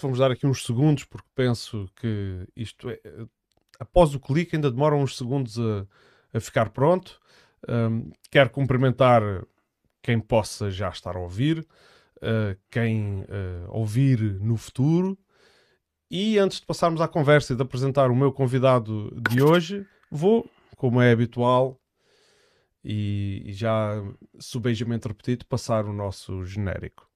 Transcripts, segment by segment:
Vamos dar aqui uns segundos, porque penso que isto é. Após o clique, ainda demora uns segundos a, a ficar pronto. Um, quero cumprimentar quem possa já estar a ouvir, uh, quem uh, ouvir no futuro. E antes de passarmos à conversa e de apresentar o meu convidado de hoje, vou, como é habitual, e, e já subejamente repetido, passar o nosso genérico.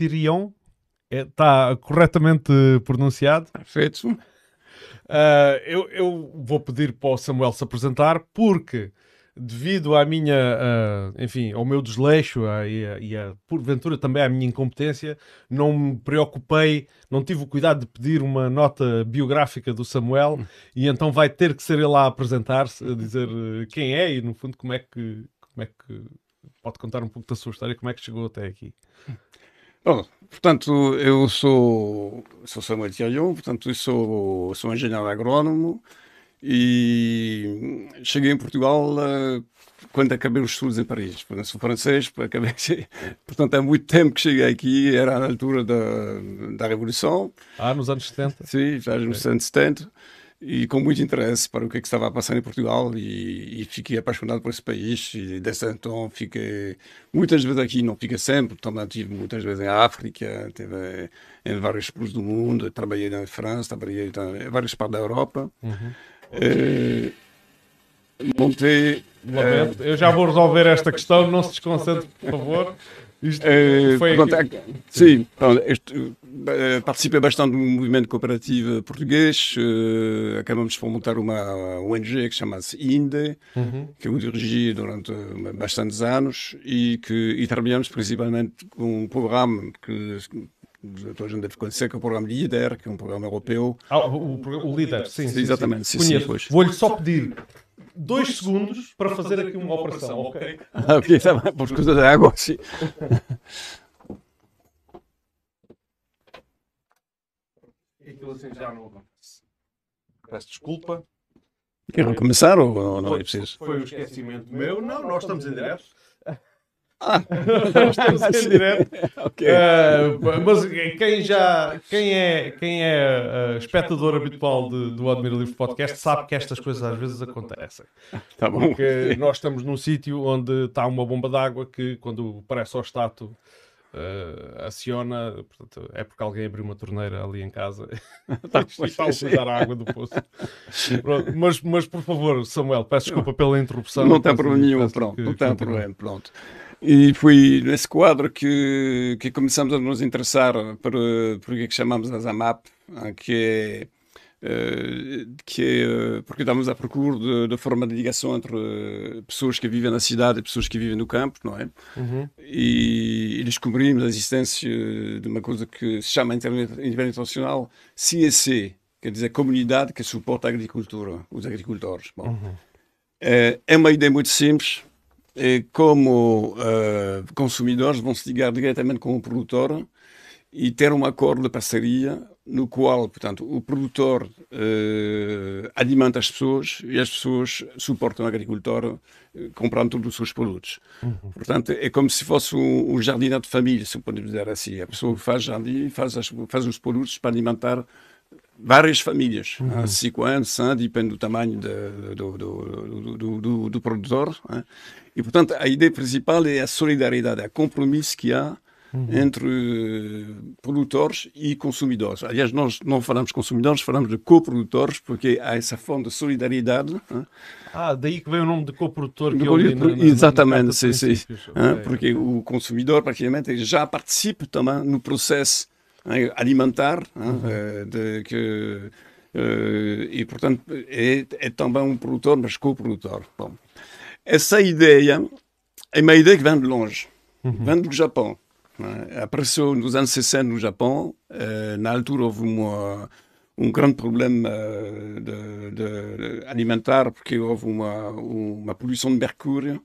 Tyrion. Está é, corretamente pronunciado. Perfeito. Uh, eu, eu, vou pedir para o Samuel se apresentar porque devido à minha, uh, enfim, ao meu desleixo uh, e, e porventura também à minha incompetência, não me preocupei, não tive o cuidado de pedir uma nota biográfica do Samuel e então vai ter que ser ele a apresentar-se, a dizer quem é e no fundo como é que, como é que pode contar um pouco da sua história, como é que chegou até aqui. Bom, portanto, eu sou, sou Samuel Thirion, portanto, eu sou, sou engenheiro agrónomo e cheguei em Portugal uh, quando acabei os estudos em Paris. Portanto, sou francês, acabei, portanto, há muito tempo que cheguei aqui, era na altura da, da Revolução. Ah, nos anos 70? Sim, já nos anos 70 e com muito interesse para o que, é que estava a passar em Portugal e, e, fiquei apaixonado por esse país e desde então fiquei muitas vezes aqui, não fica sempre, também estive muitas vezes em África, estive em vários países do mundo, trabalhei na França, trabalhei em várias partes da Europa. Uhum. É, montei... Lamento. Eu já vou resolver esta questão, não se desconcentre, por favor. Isto é, foi pronto, aqui... Sim, pronto, este, uh, participei bastante do movimento cooperativo português. Uh, acabamos de montar uma ONG que chama-se INDE, uhum. que eu dirigi durante bastantes anos e que e trabalhamos principalmente com um programa que toda a gente deve conhecer, que é o programa LIDER, que é um programa europeu. Ah, o, o, o LIDER, sim, sim, Exatamente, sim, sim, Vou-lhe só pedir dois segundos para fazer aqui uma operação, ok? Ah, ok, está bem, por causa da água, sim. Aquilo assim já não acontece. Peço desculpa. Querem começar ou, ou não é preciso? Foi o esquecimento meu. Não, nós estamos em direto. Ah, direto. okay. Uh, mas quem já, quem é, quem é uh, espectador habitual de, do Admira Livre Podcast sabe que estas coisas às vezes acontecem. Tá bom. Porque nós estamos num sítio onde está uma bomba d'água que quando parece ao estátua uh, aciona, portanto, é porque alguém abriu uma torneira ali em casa tá, e está a utilizar a água do poço. mas, mas, por favor, Samuel, peço desculpa pela interrupção. Não tem problema nenhum, pronto, que, não tem problema, pronto. E foi nesse quadro que, que começamos a nos interessar por, por o que, é chamamos das AMAP, que é eh, que é porque estamos à procura da forma de ligação entre eh, pessoas que vivem na cidade e pessoas que vivem no campo, não é? Uhum. E, e, descobrimos a existência de uma coisa que se chama em nível internacional CSC, quer dizer Comunidade que suporta a agricultura, os agricultores. Bom, uhum. é, é uma ideia muito simples, como uh, consumidores vão se ligar diretamente com o produtor e ter um acordo de parceria no qual, portanto, o produtor uh, alimenta as pessoas e as pessoas suportam o agricultor uh, comprando todos os seus produtos. Uhum. Portanto, é como se fosse um, um jardineiro de família, se podemos dizer assim. A pessoa faz jardim faz, as, faz os produtos para alimentar várias famílias, uhum. 50, 100, depende do tamanho de, do, do, do, do, do produtor. Hein? E, portanto, a ideia principal é a solidariedade, a compromisso que há uhum. entre uh, produtores e consumidores. Aliás, nós não falamos consumidores, falamos de coprodutores, porque há essa fonte de solidariedade. Hein? Ah, daí que vem o nome de coprodutor. Que eu na, na, Exatamente, na sim, sim. Okay. Porque o consumidor, praticamente, já participa também no processo alimentar uhum. de, que, e, portanto, é, é, também um produtor, mas coprodutor. Bom, essa ideia é uma ideia que vem de longe, uhum. vem do Japão. Apareceu nos anos 60 no Japão. Uh, na altura houve uma, um grande problema de, de, de alimentar porque houve uma, uma poluição de mercúrio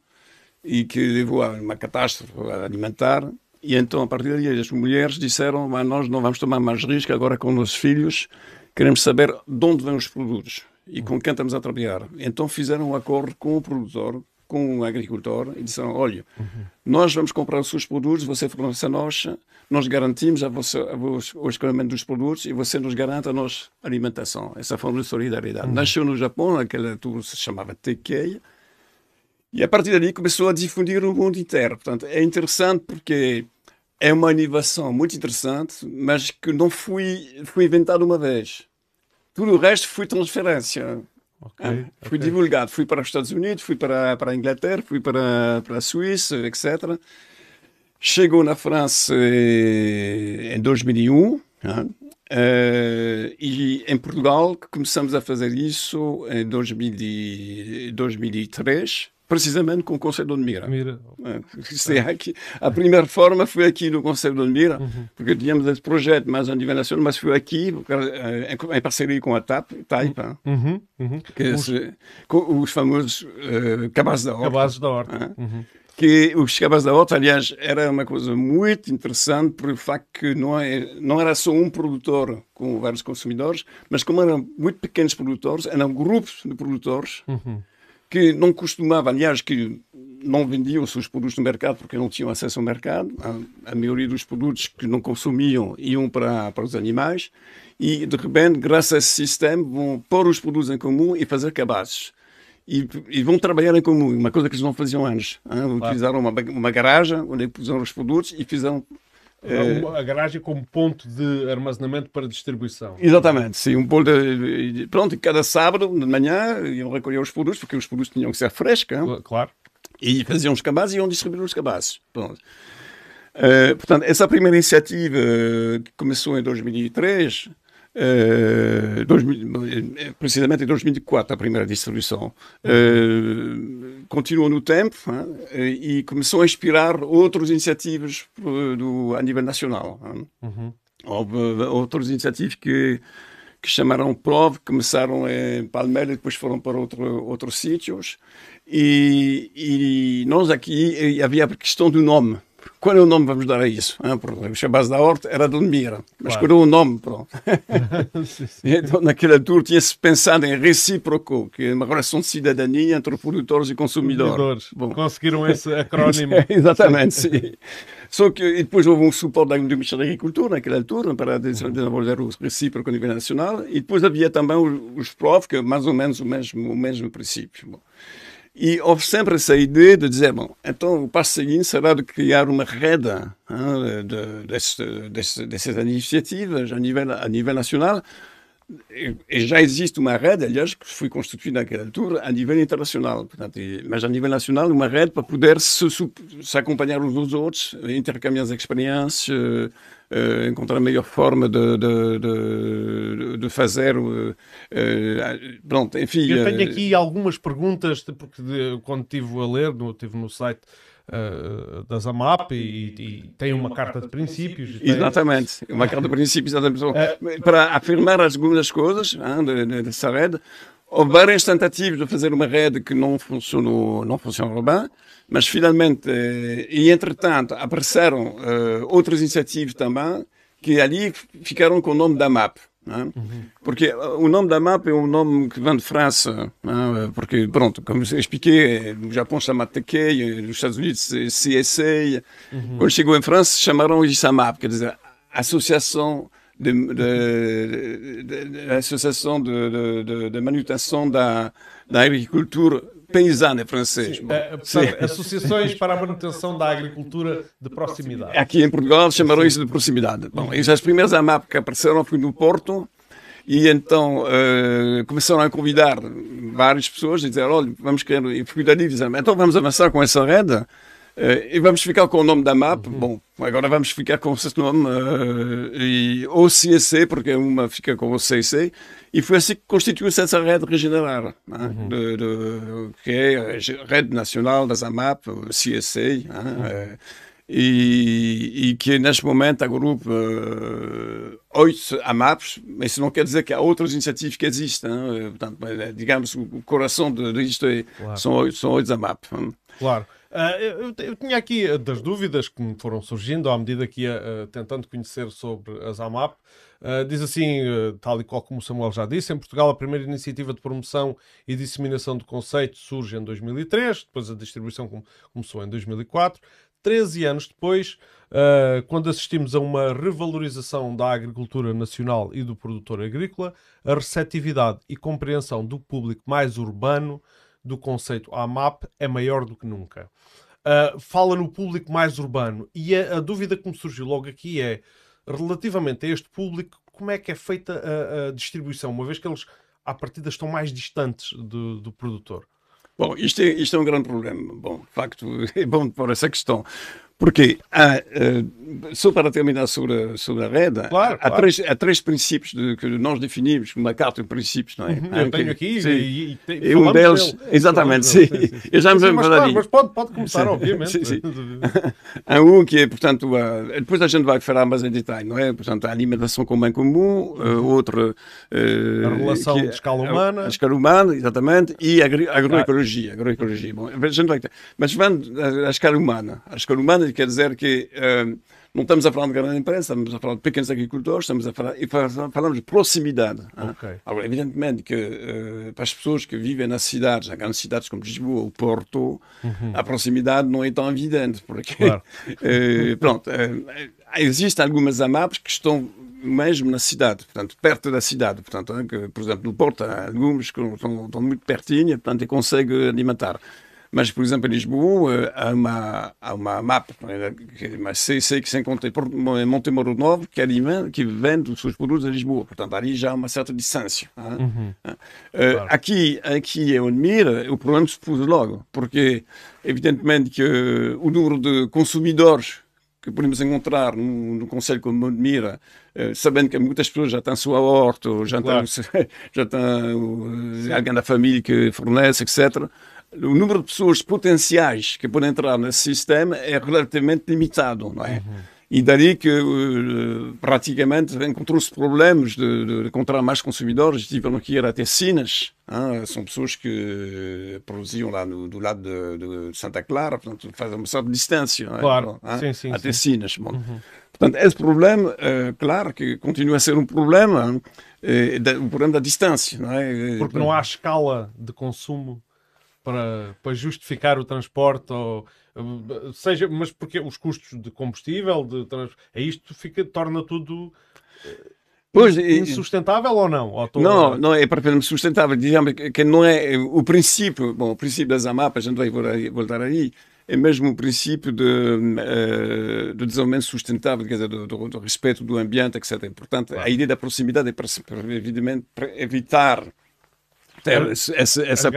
e que levou a uma catástrofe alimentar. E então, a partir daí, as mulheres disseram: mas nós não vamos tomar mais risco agora com os nossos filhos, queremos saber de onde vêm os produtos e com quem estamos a trabalhar. Então, fizeram um acordo com o produtor com um agricultor e disseram: Olha, uhum. nós vamos comprar os seus produtos, você fornece a nós, nós garantimos a você, a o escolhimento dos produtos e você nos garante a nossa alimentação. Essa forma de solidariedade. Uhum. Nasceu no Japão, naquela altura se chamava Tekei, e a partir dali começou a difundir no mundo inteiro. Portanto, é interessante porque é uma inovação muito interessante, mas que não foi, foi inventada uma vez. Tudo o resto foi transferência. Okay, ah, fui okay. divulgado, fui para os Estados Unidos, fui para, para a Inglaterra, fui para, para a Suíça, etc. Chegou na França eh, em 2001 uh, e em Portugal começamos a fazer isso em 2000, 2003 precisamente com o Conselho de Mira. Mira. É, aqui, a primeira forma foi aqui no Conselho de Mira, uhum. porque tínhamos esse projeto mais a nível nacional, mas foi aqui, em, em parceria com a TAP, Taipa, uhum. Uhum. Que os, com os famosos uh, cabazes da horta. Cabazes da horta. Uhum. Que os cabazes da horta, aliás, era uma coisa muito interessante por facto que não, é, não era só um produtor com vários consumidores, mas como eram muito pequenos produtores, eram grupos de produtores uhum que não costumava, aliás, que não vendiam os seus produtos no mercado porque não tinham acesso ao mercado. A, a maioria dos produtos que não consumiam iam para, para os animais. E, de repente, graças a esse sistema, vão pôr os produtos em comum e fazer cabazes. E, e, vão trabalhar em comum, uma coisa que eles não faziam antes. Hein? Utilizaram uma, uma garagem onde puseram os produtos e fizeram. A garagem como ponto de armazenamento para distribuição. Exatamente, sim. Um ponto de... Pronto, cada sábado de manhã iam recolher os produtos, porque os produtos tinham que ser frescos. Claro. E faziam os cabazes e iam distribuir os cabazes. Pronto. Uh, portanto, essa primeira iniciativa que começou em 2003 Uh, precisamente em 2004, a primeira distribuição. Uh, continuou no tempo hein, e começou a inspirar outras iniciativas do, a nível nacional. Uhum. Houve outras iniciativas que, que chamaram PROV, começaram em Palmeira e depois foram para outro, outros sítios. E, e nós aqui havia a questão do nome. Qual é o nome que vamos dar a isso? Ah, a base da horta era de Mira, mas claro. qual é o nome? Pronto. então, naquela altura tinha-se pensado em recíproco, que é uma relação de cidadania entre produtores e consumidores. Bom. Conseguiram esse acrónimo. Exatamente, sim. Só que depois houve um suporte do Ministério da Agricultura naquela altura para desenvolver o recíproco a nível nacional e depois havia também os, os PROF, que é mais ou menos o mesmo, o mesmo princípio. Bom. E houve sempre essa ideia de dizer, bom, então o passo seguinte será de criar uma rede hein, de, de, de, dessas iniciativas a. Já existe uma rede, aliás, que foi constituída naquela altura a nível internacional, portanto, mas a nível nacional, uma rede para poder se, se acompanhar uns aos outros, intercambiar as experiências, uh, encontrar a melhor forma de, de, de, de fazer. Uh, pronto, enfim. Eu tenho aqui algumas perguntas, porque quando estive a ler, no, estive no site. Uh, da ZAMAP e, e, tem uma carta de princípios. Exatamente, tem... uma carta de princípios uh, para afirmar algumas coisas hein, dessa rede. Houve várias tentativas de fazer uma rede que não funcionou, não funcionou bem. Mas finalmente, eh, e entretanto, apareceram uh, outras iniciativas também que ali ficaram com o nome da MAP. É? Uhum. Porque o nome da MAP é um nome que vem de França, é? porque, pronto, como eu expliquei, no Japão chama Takei, nos Estados Unidos CSA. Uhum. Quando chegou em França, chamaram isso a MAP, quer dizer, Associação de, de, de, de, associação de, de, de, manutenção da, da agricultura paysanne é francês. Sim, é, portanto, associações para a manutenção da agricultura de proximidade. Aqui em Portugal chamaram isso de proximidade. Bom, e as primeiras AMAP que apareceram foi no Porto, e então uh, começaram a convidar várias pessoas e dizer: olha, vamos querer. E fui dali então vamos avançar com essa rede. Uh, e vamos ficar com o nome da MAP. Uhum. Bom, agora vamos ficar com esse nome. Uh, e o CSC, porque uma fica com o CC. E foi assim que constituiu-se essa rede regenerar, né? uhum. de, de, que é a Rede Nacional das AMAP, o CSC. Né? Uhum. Uh, e, e, que neste momento agrupa uh, oito AMAPs, mas isso não quer dizer que há outras iniciativas que existem. Portanto, digamos, o coração disto é, claro. são, oito, são oito AMAP. Claro. Uh, eu, eu, tinha aqui uh, das dúvidas que me foram surgindo à medida que ia uh, tentando conhecer sobre as AMAP. diz assim, tal e qual como o Samuel já disse, em Portugal a primeira iniciativa de promoção e disseminação do conceito surge em 2003, depois a distribuição começou em 2004. 13 anos depois, quando assistimos a uma revalorização da agricultura nacional e do produtor agrícola, a receptividade e compreensão do público mais urbano do conceito AMAP é maior do que nunca. Uh, fala no público mais urbano e a, a, dúvida que me surgiu logo aqui é relativamente a este público, como é que é feita a, a distribuição, uma vez que eles à partida estão mais distantes do, do produtor? Bom, isto é, isto é um grande problema. Bom, de facto, é bom pôr essa questão. Porque há, uh, só para terminar sobre, sobre a rede, claro, há, claro. Três, há três princípios de, que nós definimos, uma carta de princípios, não é? Uhum, eu tenho aqui sim. e, e, e um deles, dele. exatamente, sim. sim, sim. Eu já me vou falar Mas pode, pode começar, obviamente. sim, sim. há um que é, portanto, a, depois a gente vai falar mais em detalhe, não é? Portanto, a alimentação com bem comum, uh, outra... Uh, a relação que, de escala humana. A, a, escala humana, exatamente, e a agroecologia. agroecologia. Bom, a gente vai, mas vamos à escala humana. A escala humana quer dizer que uh, não estamos a falar de grande empresa, estamos a falar de pequenos agricultores, estamos a falar, e falamos de proximidade. Okay. Agora, evidentemente que uh, para as pessoas que vivem nas cidades, nas grandes cidades como Lisboa ou Porto, uhum. a proximidade não é tão evidente, porque, claro. uh, pronto, existem algumas AMAPs que estão mesmo na cidade, portanto, perto da cidade, portanto, que, por exemplo, no Porto há alguns que estão, estão muito pertinho, portanto, e consegue alimentar. Mas, por exemplo, em Lisboa há uma, há uma mapa, uma CC que se encontra em Montemoro Novo, que, alimenta, que vende os seus produtos a Lisboa. Portanto, ali já há uma certa distância. Uhum. Uh, claro. Aqui, aqui em Odmira, o problema se pôs logo, porque, evidentemente, que o número de consumidores que podemos encontrar no, no Conselho como Odmira, uh, sabendo que muitas pessoas já têm sua horta, já, claro. têm, já têm uh, alguém da família que fornece, etc o número de pessoas potenciais que podem entrar nesse sistema é relativamente limitado, não é? Uhum. E daí que uh, praticamente encontrou-se problemas de, de, encontrar mais consumidores, tiveram que ir até Sinas, hein? são pessoas que produziam lá no, do lado de, de, Santa Clara, portanto fazem uma certa distância, é? claro. sim, sim, até sim. Sinas. Bom. Uhum. Portanto, esse problema, uh, claro que continua a ser um problema, uh, o problema da distância, não é? Porque não há escala de consumo para, para justificar o transporte ou seja, mas porque os custos de combustível, de trans... é isto fica, torna tudo eh, pois, insustentável ou não? Ou não, não é propriamente sustentável. Digamos que não é o princípio, bom, o princípio das AMAP, a gente vai voltar aí, é mesmo o princípio de, uh, do desenvolvimento sustentável, quer dizer, do, do, do, respeito do ambiente, etc. Portanto, claro. a ideia da proximidade é, para, evidentemente, para evitar ter essa, essa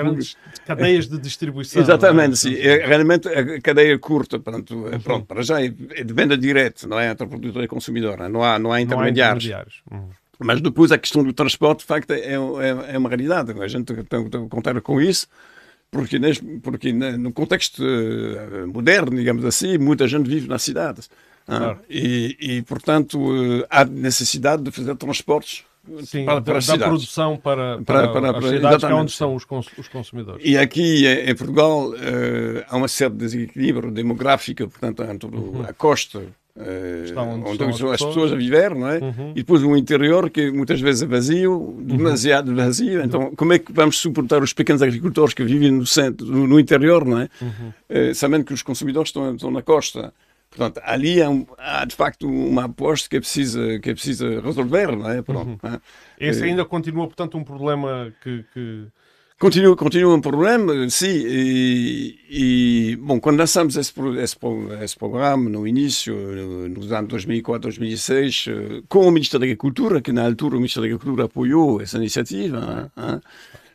cadeias de distribuição. Exatamente, é? sim. É, realmente a cadeia curta, pronto, uhum. pronto para já é de venda direta, não é entre produtor e consumidor, não há, não há intermediários. Não há intermediários. Uhum. Mas depois a questão do transporte, de facto, é, é, é uma realidade. A gente tem que contar com isso, porque, porque no contexto eh, moderno, digamos assim, muita gente vive nas cidades. Ah, claro. E, e, portanto, eh, há necessidade de fazer transportes Sim, para, para da, da produção para, para, para, para as cidades, é onde estão os, os consumidores. E aqui em Portugal uh, há uma certa desequilíbrio demográfico, portanto, entre uhum. a costa Uh, onde, onde as, as pessoas. a viver, não é? Uhum. E depois o interior, que muitas vezes é vazio, uhum. demasiado vazio. Então, como é que vamos suportar os pequenos agricultores que vivem no centro, no interior, não é? Uhum. Uh, sabendo que os consumidores estão, estão na costa. Portanto, ali há, um, há, de facto uma aposta que é precisa, que é precisa resolver, não é? Pronto, uhum. é? Esse eh, ainda continua, portanto, um problema que, que, Continua, continua um problema, sim. E, e, bom, quando lançamos esse, esse, esse, programa no início, nos anos 2004, 2006, com o Ministério da Agricultura, que na altura o Ministério da Agricultura apoiou essa iniciativa, hein,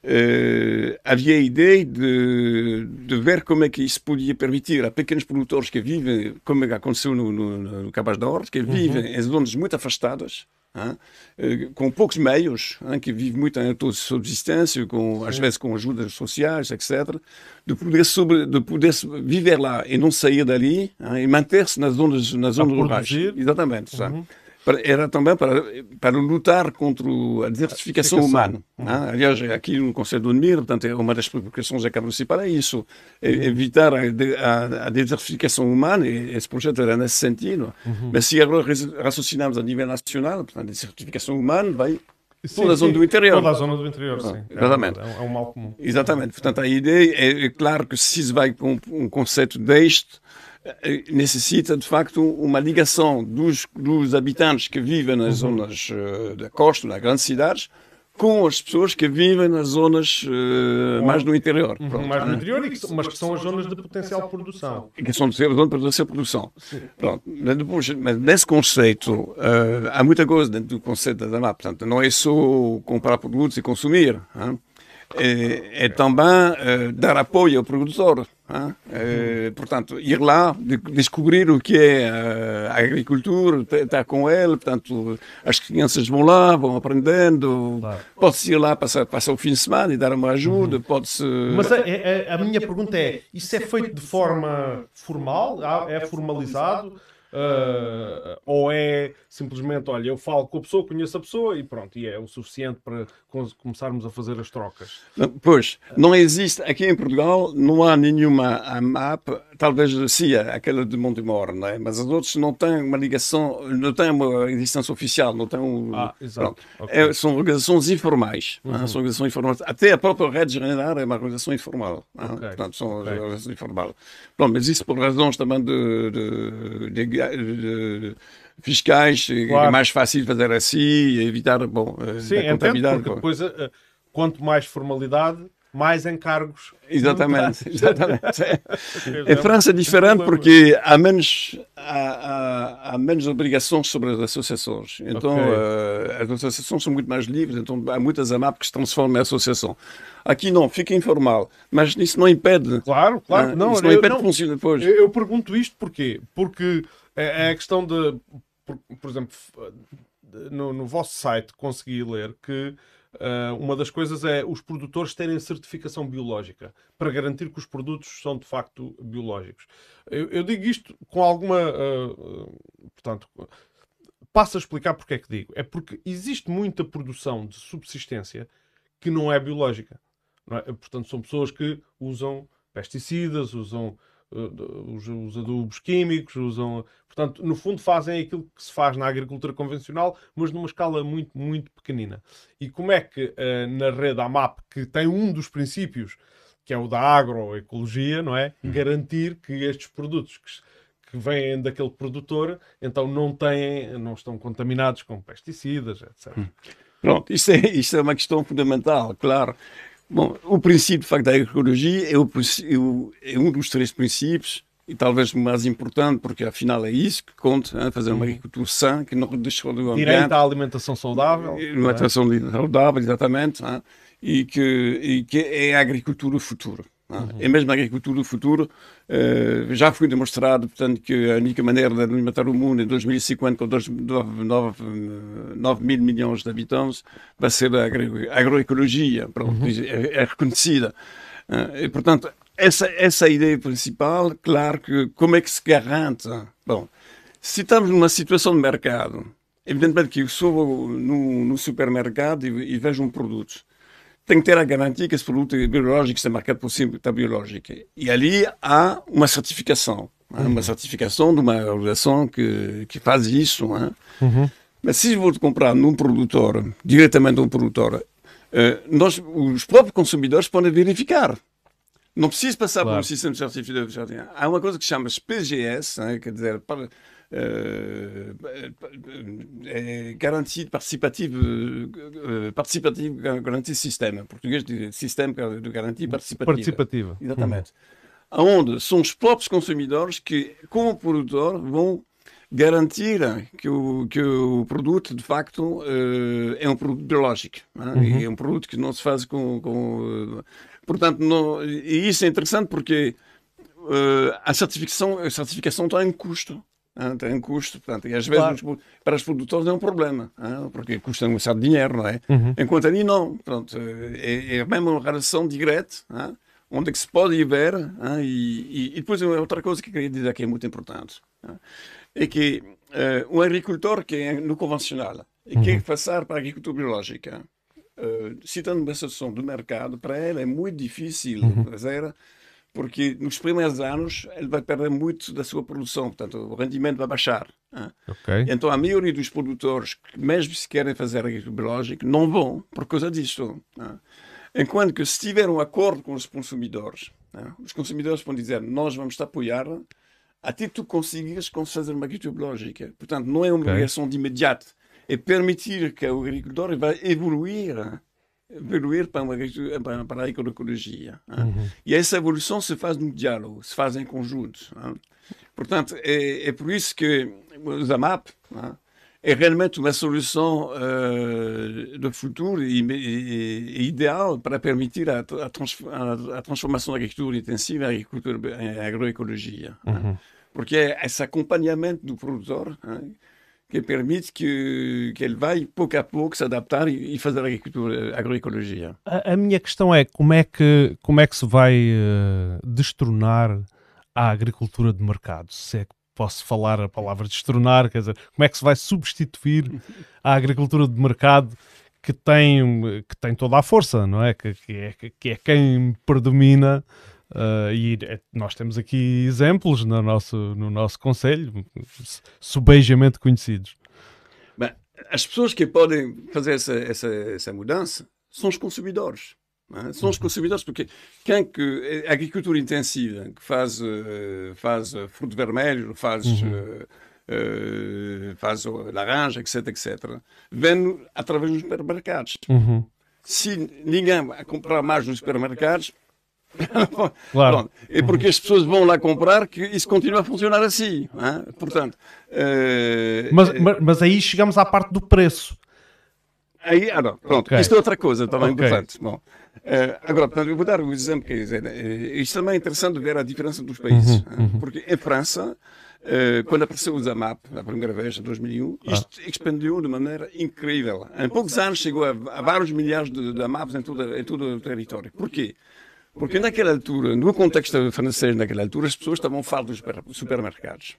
Uh, havia a ideia de, de, ver como é que isso podia permitir a pequenos produtores que vivem, como é aconteceu no, no, no Cabaz da Horta, que uhum. vivem em zonas muito afastadas, hein, uh, com poucos meios, hein, que vivem muito em de subsistência, com, às vezes com ajudas sociais, etc., de poder, sobre, de poder viver lá e não sair dali e manter-se nas zonas, nas zonas rurais. Exatamente. Uhum era também para, para lutar contra a desertificação humana. Uhum. Né? Aliás, aqui no Conselho do Unir, portanto, é uma das preocupações da Câmara Municipal é isso, é uhum. evitar a, a, a, desertificação humana, e esse projeto era nesse sentido. Uhum. Mas se agora raciocinamos a nível nacional, portanto, a desertificação humana vai Sim, toda a zona sim, do interior. Toda a zona do interior, sim. É exatamente. É um, é um mal comum. Exatamente. Portanto, a ideia é, é claro que se vai com um conceito deste, necessita de facto uma ligação dos, dos habitantes que vivem nas uhum. zonas uh, da costa, nas grandes cidades, com as pessoas que vivem nas zonas uh, mais no interior. Uhum, Pronto, mais no interior, que, mas que são as zonas de potencial produção. Que são de zonas de potencial produção. Pronto. Mas, depois, mas nesse conceito, uh, há muita coisa dentro do conceito da MAP. Portanto, não é só comprar produtos e consumir. Hein? É, também uh, dar apoio ao produtor. Uh, portanto, ir lá, de, descobrir o que é a agricultura, estar com ele, portanto, as crianças vão lá, vão aprendendo, claro. pode-se ir lá passar, passar o fim de semana e dar uma ajuda, uhum. pode-se... Mas a, a, a minha pergunta é, isso é feito de forma formal? É formalizado? Uh, ou é simplesmente, olha, eu falo com a pessoa, conheço a pessoa e pronto, e é o suficiente para começarmos a fazer as trocas? Pois, não existe, aqui em Portugal não há nenhuma AMAP, talvez sim, aquela de Montemor, não é? mas as outras não têm uma ligação, não têm uma existência oficial, não têm um... Ah, exato. Okay. É, são organizações informais, é? uhum. são organizações informais, até a própria rede general é uma organização informal, é? okay. portanto, são okay. organizações informais. Pronto, mas isso por razões também de, de, de de, fiscais, claro. é mais fácil fazer assim, evitar bom, Sim, a contabilidade. Porque depois, eh, quanto mais formalidade, mais encargos. Exatamente, exatamente. em França é diferente porque há menos, há, há, há, menos obrigações sobre as associações. Então, okay. uh, as associações são muito mais livres, então há muitas AMAP que se transformam em associação. Aqui não, fica informal, mas isso não impede. Claro, claro. Uh, não, isso não impede não, que funcione depois. Eu, eu pergunto isto porquê? Porque é, é a questão de, por, por exemplo, no, no, vosso site consegui ler que uh, uma das coisas é os produtores terem certificação biológica para garantir que os produtos são de facto biológicos. Eu, eu digo isto com alguma. Uh, portanto, passo a explicar porque é que digo. É porque existe muita produção de subsistência que não é biológica. Não é? Portanto, são pessoas que usam pesticidas, usam os, os, adubos químicos, usam. Portanto, no fundo, fazem aquilo que se faz na agricultura convencional, mas numa escala muito, muito pequenina. E como é que uh, na rede AMAP, que tem um dos princípios, que é o da agroecologia, não é? Hum. Garantir que estes produtos que, que vêm daquele produtor, então não têm, não estão contaminados com pesticidas, etc. Hum. Pronto, isto é, isto é uma questão fundamental, claro. Bom, o princípio, de facto, da agroecologia é, o, é um dos três princípios e talvez o mais importante, porque afinal é isso que conta, hein, fazer uma uhum. agricultura sã, que não deixa do ambiente. Direito à alimentação saudável. Alimentação é? saudável, exatamente. Hein, e, que, e que é a agricultura futuro. Uhum. É mesmo a agricultura do futuro. Uh, já foi demonstrado, portanto, que a única maneira de alimentar o mundo em 2050, com 9, 9 mil milhões de habitantes, vai ser a agro, agroecologia. Pronto, uhum. é, é, reconhecida. Uh, e, portanto, essa, essa é a ideia principal. Claro que como é que se garante? Bom, se estamos numa situação de mercado, evidentemente que eu sou no, no supermercado e, e vejo um produto tem que ter a garantia que esse produto é biológico, está marcado por está biológico. E ali há uma certificação, uhum. uma certificação de uma organização que, que faz isso. Uhum. Mas se vou comprar num produtor, diretamente de um produtor, uh, nós, os próprios consumidores podem verificar. Não precisa passar claro. por um sistema de jardim. Há uma coisa que chama-se PGS, né, quer dizer, para, uh, é garantia participativa, participativa garantia sistema. Em português, sistema de garantia participativa. Participativa. Exatamente. Uhum. Onde são os próprios consumidores que, como produtor, vão garantir que o, que o produto, de facto, uh, é um produto biológico. Uhum. É um produto que não se faz com. com uh, portanto, não, e isso é interessante porque uh, a, certificação, a certificação tem um custo. Hein, tem um custo, portanto, e às vezes claro. para os produtores é um problema, hein, porque custa um certo dinheiro, não é? Uhum. Enquanto ali não, pronto, é, é mesmo uma relação direta, hein, onde é que se pode ir ver, e, e, e, depois outra coisa que eu queria dizer que é muito importante é que uh, um agricultor que é no convencional e uhum. quer passar para a agricultura biológica, uh, citando uma situação do mercado, para ele é muito difícil uhum. fazer, porque nos primeiros anos ele vai perder muito da sua produção, portanto o rendimento vai baixar. Okay. Então a maioria dos produtores, mesmo se querem fazer agricultura biológica, não vão por causa disto. Enquanto que se tiver um acordo com os consumidores, os consumidores vão dizer nós vamos te apoiar até tu conseguires fazer uma agricultura biológica. Portanto, não é uma okay. obrigação de imediato. É permitir que o agricultor vai evoluir, evoluir para, uma para a agroecologia. Uhum. E essa evolução se faz no diálogo, se faz em conjunto. Hein? Portanto, é, é, por isso que o ZAMAP é realmente uma solução uh, do futuro e, e, e, ideal para permitir a, a, trans, a, a, transformação da agricultura intensiva em, agricultura, em agroecologia. Uhum porque é esse acompanhamento do produtor hein, que permite que, ele vai, pouco a pouco, se adaptar e, e fazer agricultura, agroecologia. A, a, minha questão é como é que, como é que se vai uh, destronar a agricultura de mercado? Se é que posso falar a palavra destronar, quer dizer, como é que se vai substituir a agricultura de mercado que tem, que tem toda a força, não é? Que, que é, que é quem predomina Uh, e é, nós temos aqui exemplos no nosso, no nosso Conselho, subejamente conhecidos. Bem, as pessoas que podem fazer essa, essa, essa mudança são os consumidores. É? São os uhum. consumidores, porque quem que a agricultura intensiva, que faz, uh, faz uh, fruto vermelho, faz, uhum. faz laranja, etc., etc., vem através dos supermercados. Uhum. Se ninguém comprar mais nos supermercados, claro. É porque as pessoas vão lá comprar que isso continua a funcionar assim. É? Portanto, uh, mas, mas, mas, aí chegamos à parte do preço. Aí, ah, não, pronto. Okay. Isto é outra coisa também okay. importante. Bom, uh, agora, portanto, eu vou dar um exemplo. Quer dizer, isto também é interessante ver a diferença dos países. Uhum, uhum. Porque em França, Uh, quando apareceu o Zamap, a primeira vez, em 2001, ah. isto ah. expandiu de maneira incrível. Em poucos anos chegou a, a vários milhares de, de AMAPs em em todo o território. Porquê? Porque naquela altura, no contexto francês naquela altura, as pessoas estavam farto dos supermercados.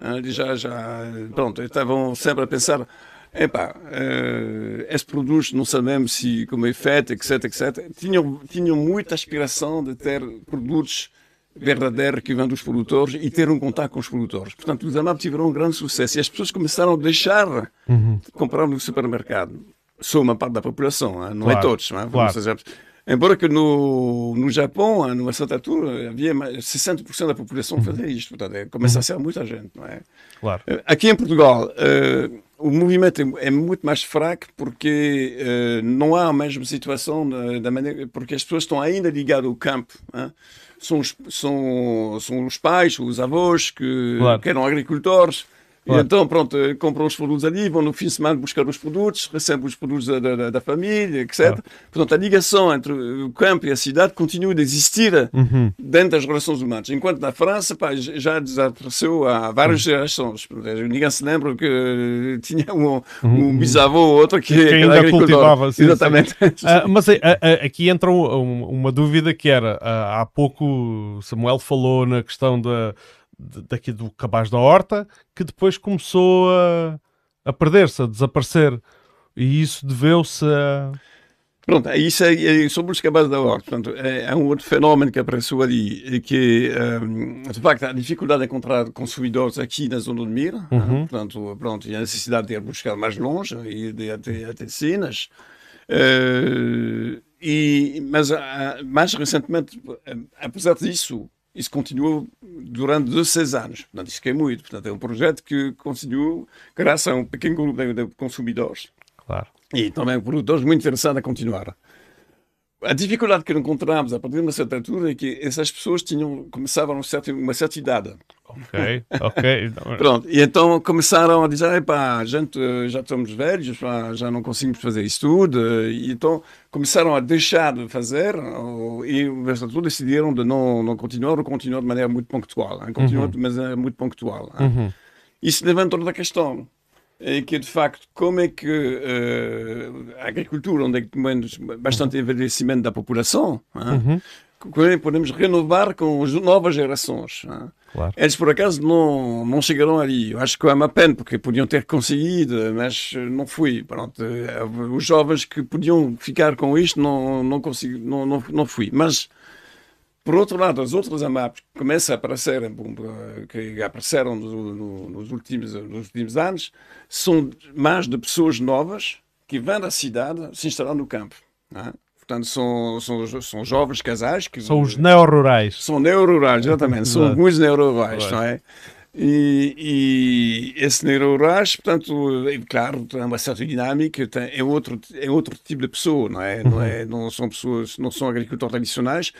Ah, já, já, pronto, estavam sempre a pensar, epá, uh, esse produto não sabemos se, como é feito, etc, etc. Tinham, tinham muita aspiração de ter produtos verdadeiros que vêm dos produtores e ter um contato com os produtores. Portanto, os AMAP tiveram um grande sucesso e as pessoas começaram a deixar uhum. de comprar no supermercado. Sou uma parte da população, não é claro, é todos. Não é? Claro. Embora que no, no Japão, numa certa altura, havia 60% da população que fazia isto. Portanto, é, começa a ser muita gente, não é? Claro. Eh, aqui em Portugal, uh, o movimento é, é, muito mais fraco porque uh, não há a mesma situação da, maneira... Porque as pessoas estão ainda ligadas ao campo. São, os, são, são os pais, os avós que, claro. que eram agricultores Claro. E então, pronto, compram os produtos ali, vão no fim de semana buscar os produtos, recebem os produtos da, da, da família, etc. Claro. Portanto, a ligação entre o campo e a cidade continua a existir uhum. dentro das relações humanas. Enquanto na França, pá, já desapareceu há várias uhum. gerações. Ninguém se lembra que tinha um, um uhum. bisavô ou outro que, que ainda cultivava. Sim, Exatamente. Sim. Uh, mas aqui entra uma dúvida que era, há pouco Samuel falou na questão da daqui do cabaz da horta, que depois começou a, a perder-se, a desaparecer. E isso deveu-se a... Pronto, isso é, é sobre os cabazes da horta. Portanto, é, é, um outro fenómeno que apareceu ali, que um, de facto a dificuldade de encontrar consumidores aqui na zona de Mira, uhum. portanto, pronto, e a necessidade de ir buscar mais longe e de até, até cenas. Uh, e, mas mais recentemente, apesar disso, isso continuou durante 16 anos. Portanto, isso que é muito. Portanto, é um projeto que continuou graças a um pequeno grupo de, de consumidores. Claro. E também produtores muito interessados a continuar. A dificuldade que encontramos a partir de uma certa altura é que essas pessoas tinham, começavam uma certa, uma certa idade. Ok, ok. Pronto, e então começaram a dizer, epá, gente, já estamos velhos, já não conseguimos fazer isso tudo, e então começaram a deixar de fazer, e nessa altura decidiram de não, não continuar, ou continuar de maneira muito pontual, hein? continuar uhum. de maneira muito pontual. Uhum. Isso levanta outra questão é que de facto como é que uh, a agricultura, onde é que temos bastante envelhecimento da população, uhum. como é podemos renovar com as novas gerações. Claro. Eles por acaso não, não chegaram ali. Eu acho que é uma pena, porque podiam ter conseguido, mas não fui. Pronto, eh, os jovens que podiam ficar com isto não, não, consigo, não, não, não fui. Mas por outro lado, as outras AMAPs que começam a aparecer, que apareceram no, no, nos, últimos, nos últimos anos, são mais de pessoas novas que vêm da cidade se instalar no campo. É? Portanto, são, são, são jovens casais que. São os neo-rurais. São neo-rurais, exatamente. são alguns neo-rurais, não é? E, e esse neo-rurais, portanto, é, claro, tem uma certa dinâmica, tem, é, outro, é outro tipo de pessoa, não é? Não, é, não são pessoas, não são agricultores tradicionais,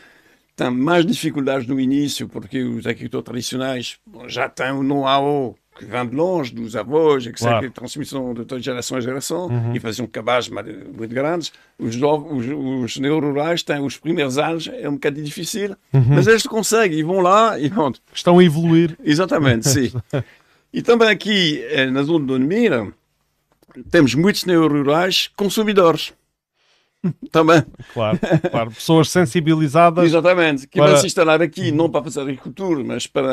tem mais dificuldades no início, porque os agricultores tradicionais já têm um know-how que vem de longe, dos avós, etc., claro. transmissão de geração a geração, uhum. e faziam cabazes muito grandes. Os, os, os neorurais têm os primeiros anos, é um bocadinho difícil, uhum. mas eles conseguem e vão lá e pronto. Estão a evoluir. Exatamente, sim. e também aqui, eh, na zona do Mira, temos muitos neorurais consumidores. Também. Claro, claro. Pessoas sensibilizadas. Exatamente. Que para... vão se instalar aqui não para fazer agricultura, mas para,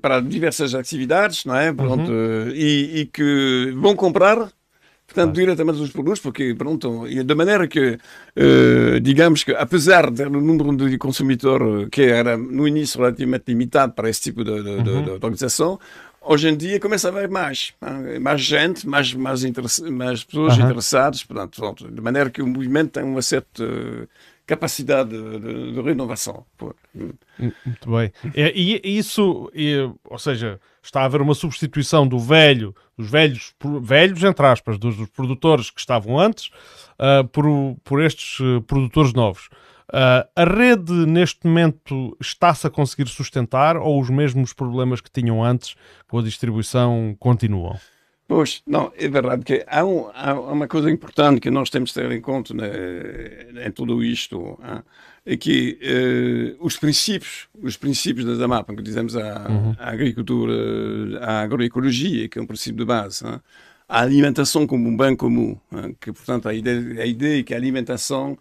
para diversas atividades, não é? Pronto. Uhum. E, e, que vão comprar, portanto, claro. diretamente os produtos, porque, pronto, de maneira que, uh, digamos que, apesar do número de consumidores que era no início relativamente limitado para esse tipo de, de, uhum. de, de organização, hoje em dia começa a haver mais, mais gente, mais, mais, mais pessoas uhum. interessadas, portanto, pronto, de maneira que o movimento tem uma certa capacidade de, de, de renovação. Muito bem. E, e isso, ou seja, está a haver uma substituição do velho, dos velhos, velhos entre aspas, dos, dos produtores que estavam antes, uh, por, por estes uh, produtores novos. Uh, a rede, neste momento, está-se a conseguir sustentar ou os mesmos problemas que tinham antes com a distribuição continuam? Pois, não, é verdade que há, um, há uma coisa importante que nós temos de ter em conta né, em tudo isto, hein, é que uh, os princípios, os princípios da ZAMAP, que dizemos a, uhum. a, agricultura, a agroecologia, que é um princípio de base, hein, a alimentação como um bem comum, que portanto a ideia, a ideia é que a alimentação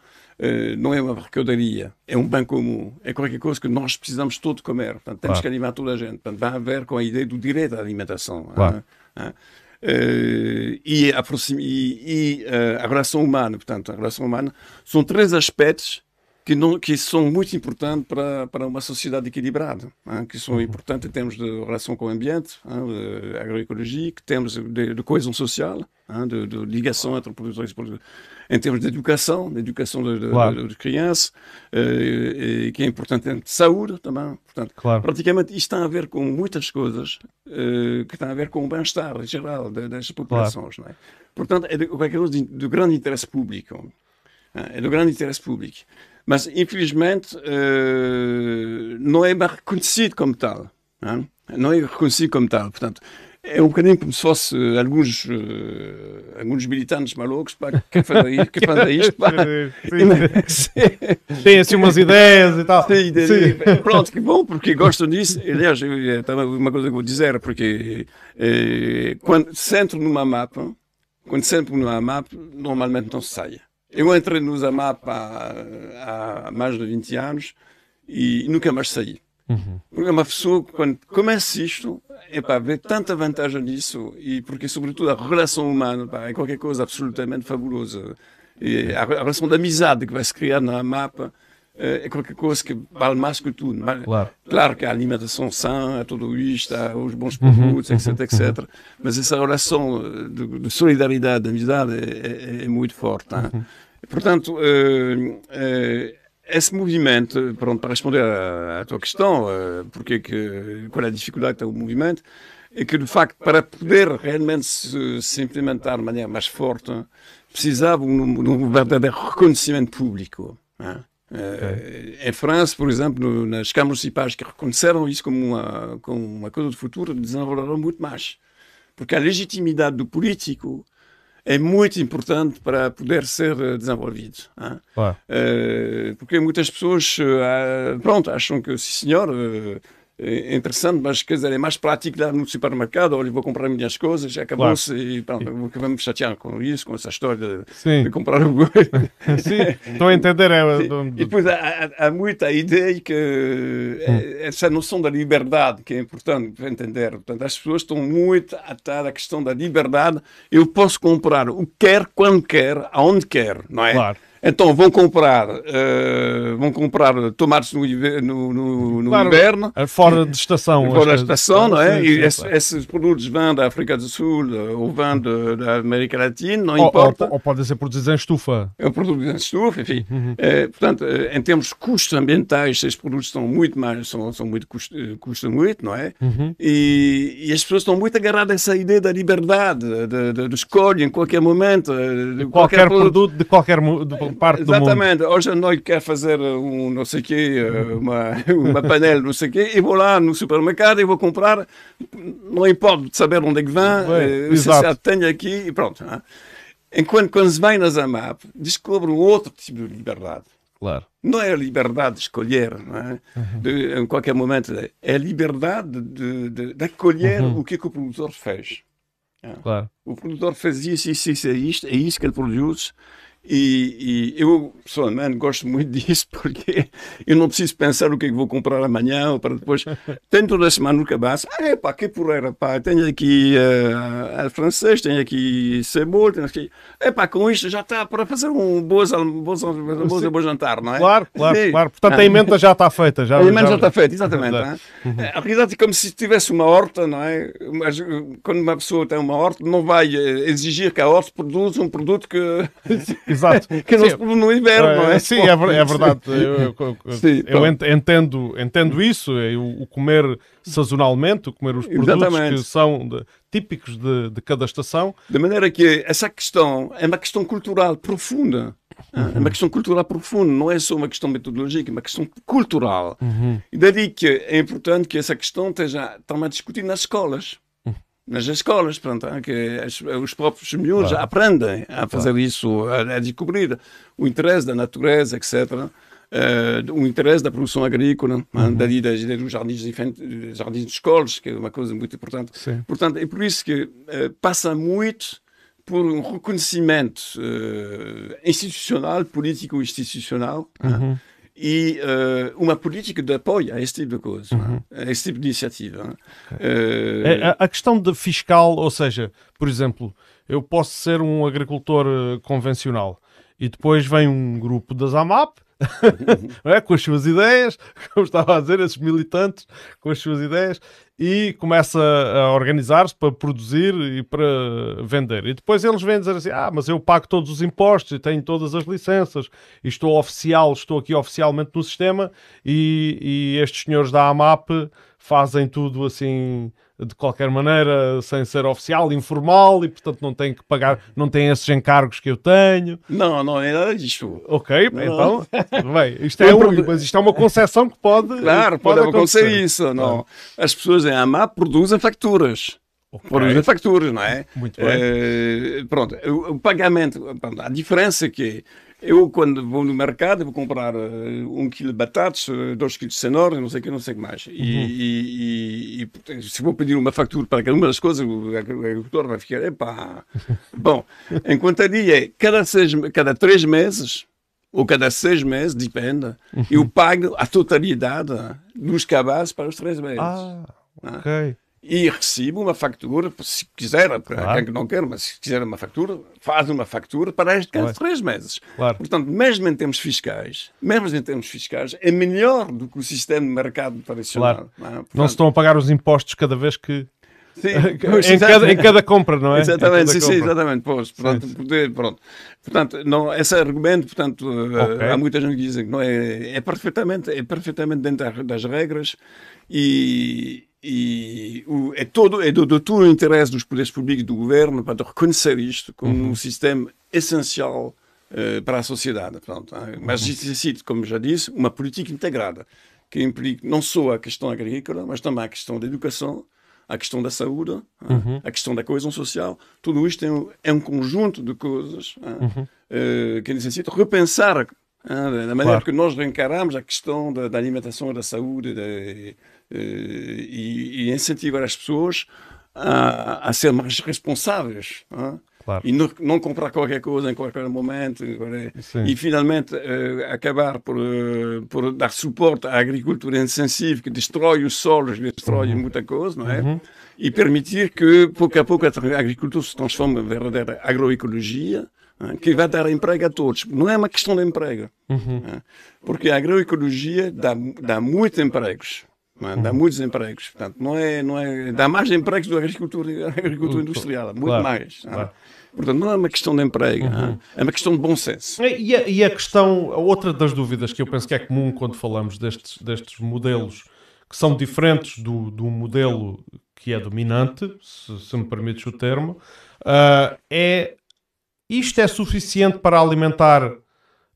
não é uma mercadoria, é um bem comum, é qualquer coisa que nós precisamos todo comer. Portanto, temos claro. que alimentar toda a gente. Portanto, vai haver com a ideia do direito à alimentação. Claro. Uh, e, a, e, e uh, a relação humana, portanto, a relação humana são três aspectos que, não, que são muito importantes para, para uma sociedade equilibrada, hein, que são uhum. importantes em termos de relação com o ambiente, hein, de agroecologia, que temos de, de coesão social, hein, de, de, ligação entre produtores e em termos de educação, de educação de, claro. de crianças, uh, que é importante em saúde também. Portanto, claro. praticamente isto tem a ver com muitas coisas uh, que têm a ver com o bem-estar geral das populações. Claro. É? Portanto, é de, é de, de grande interesse público. É do grande interesse público mas infelizmente uh, não é reconhecido como tal. Não é? não é reconhecido como tal. Portanto, é um bocadinho como se fosse alguns, uh, alguns militantes malucos para que fazem que fazem isto. Pá. Tem assim umas ideias e tal. Sim, Sim. Pronto, que bom, porque gostam disso. Aliás, também uma coisa que vou dizer, porque eh, quando se entra numa mapa, quando se entra numa mapa, normalmente não se saia. Eu entrei no Zamap há, há, mais de 20 anos e nunca mais saí. Uhum. Porque uma pessoa, quando começa isto, é para ver tanta vantagem nisso, e porque, sobretudo, a relação humana pá, é qualquer coisa absolutamente fabulosa. E a, a relação de amizade que vai se criar na mapa é qualquer coisa que vale mais que tudo. Mas, claro. claro que a alimentação sã, tudo isto, os bons uhum, produtos, uhum, etc, etc. Uhum. Mas essa relação de, de solidariedade, de amizade é, é, é muito forte. Uhum. portanto, uh, esse movimento, pronto, para responder à, à tua questão, uh, porque que, qual é a dificuldade do movimento, é que, de facto, para poder realmente se, se implementar de maneira mais forte, precisava de um, um verdadeiro reconhecimento público. Né? Okay. em França, por exemplo, nas câmaras municipais que reconheceram isso como uma, como uma coisa de futuro, desenvolveram muito mais. Porque a legitimidade do político é muito importante para poder ser eh, desenvolvido. Claro. Uh, porque muitas pessoas uh, pronto, acham que, sim senhor, é interessante, mas quer dizer, é mais prático lá no supermercado, olha, vou comprar minhas coisas, acabou-se claro. e pronto, vamos chatear com isso, com essa história de, de comprar o Sim, estou a entender. É, do, do... E depois há, há, muita ideia que hum. essa noção da liberdade que é importante para entender. Portanto, as pessoas estão muito atadas à questão da liberdade. Eu posso comprar o que quer, quando quer, aonde quer, não é? Claro. Então vão comprar, uh, vão comprar tomates no, no, no, no claro, inverno. Fora de estação. Fora de estação, não é? Sim, e esse, esses produtos vêm da África do Sul eh, ou vêm da América Latina, não ou, importa. Ou, ou, podem ser produzidos em estufa. É produtos em estufa, enfim. Uhum. Uh, portanto, uh, em termos de custos ambientais, esses produtos são muito mais, são, são muito, custam, muito, não é? Uhum. E, e, as pessoas estão muito agarradas a essa ideia da liberdade, de, de, de escolha em qualquer momento. De, qualquer, qualquer produto, produto, de qualquer parte Exatamente. Hoje à noite quer fazer um não sei quê, eh, uma, uma panela, não sei quê, e vou lá no supermercado e vou comprar, não importa saber onde é que vem, uh, se já tenho aqui e pronto. Hein? Enquanto quando se vai nas AMAP, descobre um outro tipo de liberdade. Claro. Não é a liberdade de escolher, é? Uhum. De, em qualquer momento, é a liberdade de, de, de acolher uhum. o que, é que o produtor fez. É. Claro. O produtor fez isso, isso, isso, é isto, é isso que ele produz e, e, eu, pessoalmente, gosto muito disso porque eu não preciso pensar o que é que vou comprar amanhã ou para depois. Tenho toda a semana no cabaço. Ah, é pá, que porreira, pá. Tenho aqui uh, francês, tenho aqui cebola, tenho aqui. É pá, com isto já está para fazer um bom, bom, bom jantar, não é? Claro, claro, claro. Portanto, a emenda já está feita. Já, a emenda já, já está feita, exatamente. É? A realidade é como se tivesse uma horta, não é? Mas quando uma pessoa tem uma horta, não vai eh, exigir que a horta produza um produto que. Exato. que produz no inverno, não é? Sim, é, é verdade. Eu, eu, Sim, eu entendo, entendo isso. É o comer sazonalmente, o comer os produtos Exatamente. que são de, típicos de, de cada estação. De maneira que essa questão é uma questão cultural profunda. Uhum. É uma questão cultural profunda, não é só uma questão metodológica, é uma questão cultural. Uhum. E daí que é importante que essa questão esteja também discutida nas escolas nas escolas, pronto, que os próprios miúdos claro. aprendem a fazer claro. isso, a, a, descobrir o interesse da natureza, etc. Uh, eh, o interesse da produção agrícola, né, uhum. daí das, dos jardins, jardins de escolas, que é uma coisa muito importante. Sim. Portanto, é por isso que uh, passa muito por um reconhecimento uh, institucional, político-institucional, né, uhum e uh, uma política de apoio a esse tipo de coisa, é? uhum. a esse tipo de iniciativa. Uh... A, a, questão de fiscal, ou seja, por exemplo, eu posso ser um agricultor eh, convencional e depois vem um grupo das AMAP é? com as suas ideias, como estava a dizer, esses militantes com as suas ideias, e começa a organizar-se para produzir e para vender. E depois eles vêm dizer assim: ah, mas eu pago todos os impostos e tenho todas as licenças e estou oficial, estou aqui oficialmente no sistema, e, e estes senhores da AMAP fazem tudo assim de qualquer maneira, sem ser oficial, informal, e portanto não tem que pagar, não tem esses encargos que eu tenho. Não, não é nada disto. Ok, não. então, bem, isto é, um, mas isto é uma concepção que pode. Claro, que pode, pode acontecer. acontecer. isso. Não. As pessoas em AMAP produzem facturas. Okay. Produzem facturas, não é? Muito bem. É, pronto, o, o pagamento, a diferença que eu, quando vou no mercado, vou comprar uh, um quilo de batatas, uh, dois quilos de cenoura, não sei o que, não sei o que mais. E, uhum. e, e, e, se vou pedir uma factura para cada uma das coisas, o agricultor vai ficar, epá. Bom, enquanto ali é cada, seis, cada três meses, ou cada seis meses, depende, uhum. eu pago a totalidade dos cabazes para os três meses. Ah, ok e recebo uma fatura, se quiser, para quem não quer, mas se quiser uma fatura, faz uma fatura para este caso de três meses. Claro. Portanto, mesmo em termos fiscais, mesmo em termos fiscais, é melhor do que o sistema de mercado tradicional. Claro. Não, é? Portanto, não se estão a pagar os impostos cada vez que Sim, em, cada, em, cada, compra, não é? Exatamente, sim, sim, exatamente. Pois, pronto, pronto. Portanto, não, esse argumento, portanto, eh, okay. há muita gente que diz que não é, é, perfeitamente, é perfeitamente dentro das regras e, e o, é todo é do, do todo o interesse dos poderes públicos do governo para reconhecer isto como uhum. um sistema essencial uh, para a sociedade. Pronto, mas uhum. isso necessita, como já disse, uma política integrada que implica não só a questão agrícola, mas também a questão da educação, a questão da saúde, uhum. a questão da coesão social, tudo isto é um, é um conjunto de coisas uhum. uh, que necessita repensar da maneira claro. que nós encaramos a questão da, da alimentação da saúde de, e, e, incentivar as pessoas a, a ser mais responsáveis. Claro. E não, não, comprar qualquer coisa em qualquer momento. E finalmente uh, acabar por, uh, por dar suporte à agricultura intensiva que destrói os solos, destrói uhum. muita coisa, não é? Uhum. E permitir que pouco a pouco a agricultura se transforme em verdadeira agroecologia é? que vai dar emprego a todos. Não é uma questão de emprego. Uhum. É? Porque a agroecologia dá, dá muitos empregos. É? Dá uhum. muitos empregos. Portanto, não é, não é, dá mais empregos do que a agricultura, agricultura uhum. industrial. Muito claro. mais. Claro. Portanto, não é uma questão de emprego, uhum. é uma questão de bom senso. E a, e a, questão, outra das dúvidas que eu penso que é comum quando falamos destes, destes modelos que são diferentes do, do modelo que é dominante, se, se me permites o termo, uh, é isto é suficiente para alimentar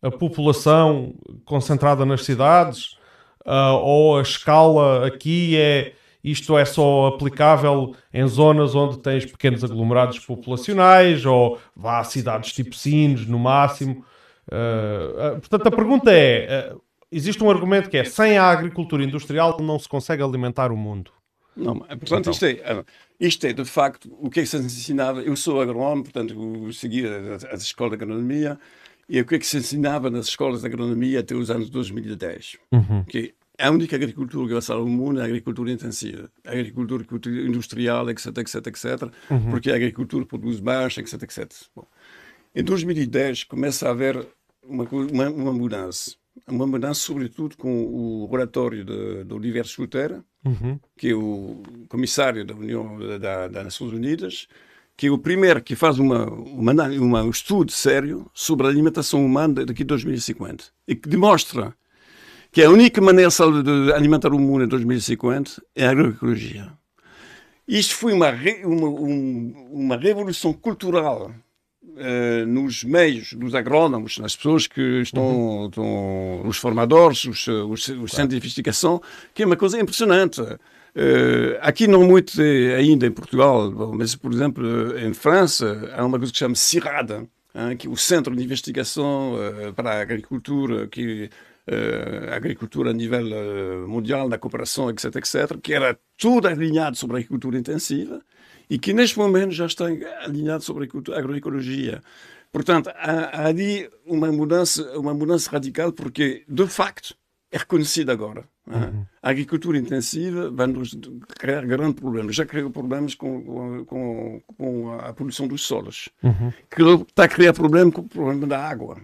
a população concentrada nas cidades? Uh, ou a escala aqui é isto é só aplicável em zonas onde tens pequenos aglomerados populacionais ou vá a cidades tipo Sines, no máximo. Uh, portanto, a pergunta é: uh, existe um argumento que é sem a agricultura industrial não se consegue alimentar o mundo. Não, portanto, então. isto, é, isto é de facto o que é que se ensinava. Eu sou agrónomo, portanto, segui as escolas de agronomia e o que é que se ensinava nas escolas de agronomia até os anos 2010. Uhum. Que a única agricultura que vai salvar o mundo é a agricultura intensiva. A agricultura industrial, etc, etc, etc. Uhum. Porque a agricultura produz mais, etc, etc. Bom, em 2010 começa a haver uma, uma, uma, mudança. Uma mudança, sobretudo, com o relatório de, de Oliver Schutter, uhum. que é o comissário da União da, das Nações Unidas, que é o primeiro que faz uma, uma, uma, um estudo sério sobre a alimentação humana daqui a 2050 e que demonstra que a única maneira de alimentar o mundo em 2050 é a agroecologia. Isto foi uma, uma, uma revolução cultural uh, nos meios dos agrónomos, nas pessoas que estão, uhum. estão os formadores, os, os, os claro. centros de investigação, que é uma coisa impressionante. Uh, aqui não muito ainda em Portugal, mas por exemplo em França há uma coisa que chama CIRAD, hein, que é o Centro de Investigação para a Agricultura, que uh, agricultura a nível uh, mundial, da cooperação, etc., etc., que era tudo alinhado sobre a agricultura intensiva e que neste momento já está alinhado sobre a agroecologia. Portanto, há, há ali uma mudança, uma mudança radical, porque, de facto, é reconhecido agora. É? Uhum. A agricultura intensiva vai nos criar grandes problemas. Já criou problemas com, com, com a poluição dos solos. Uhum. Está a criar problemas com o problema da água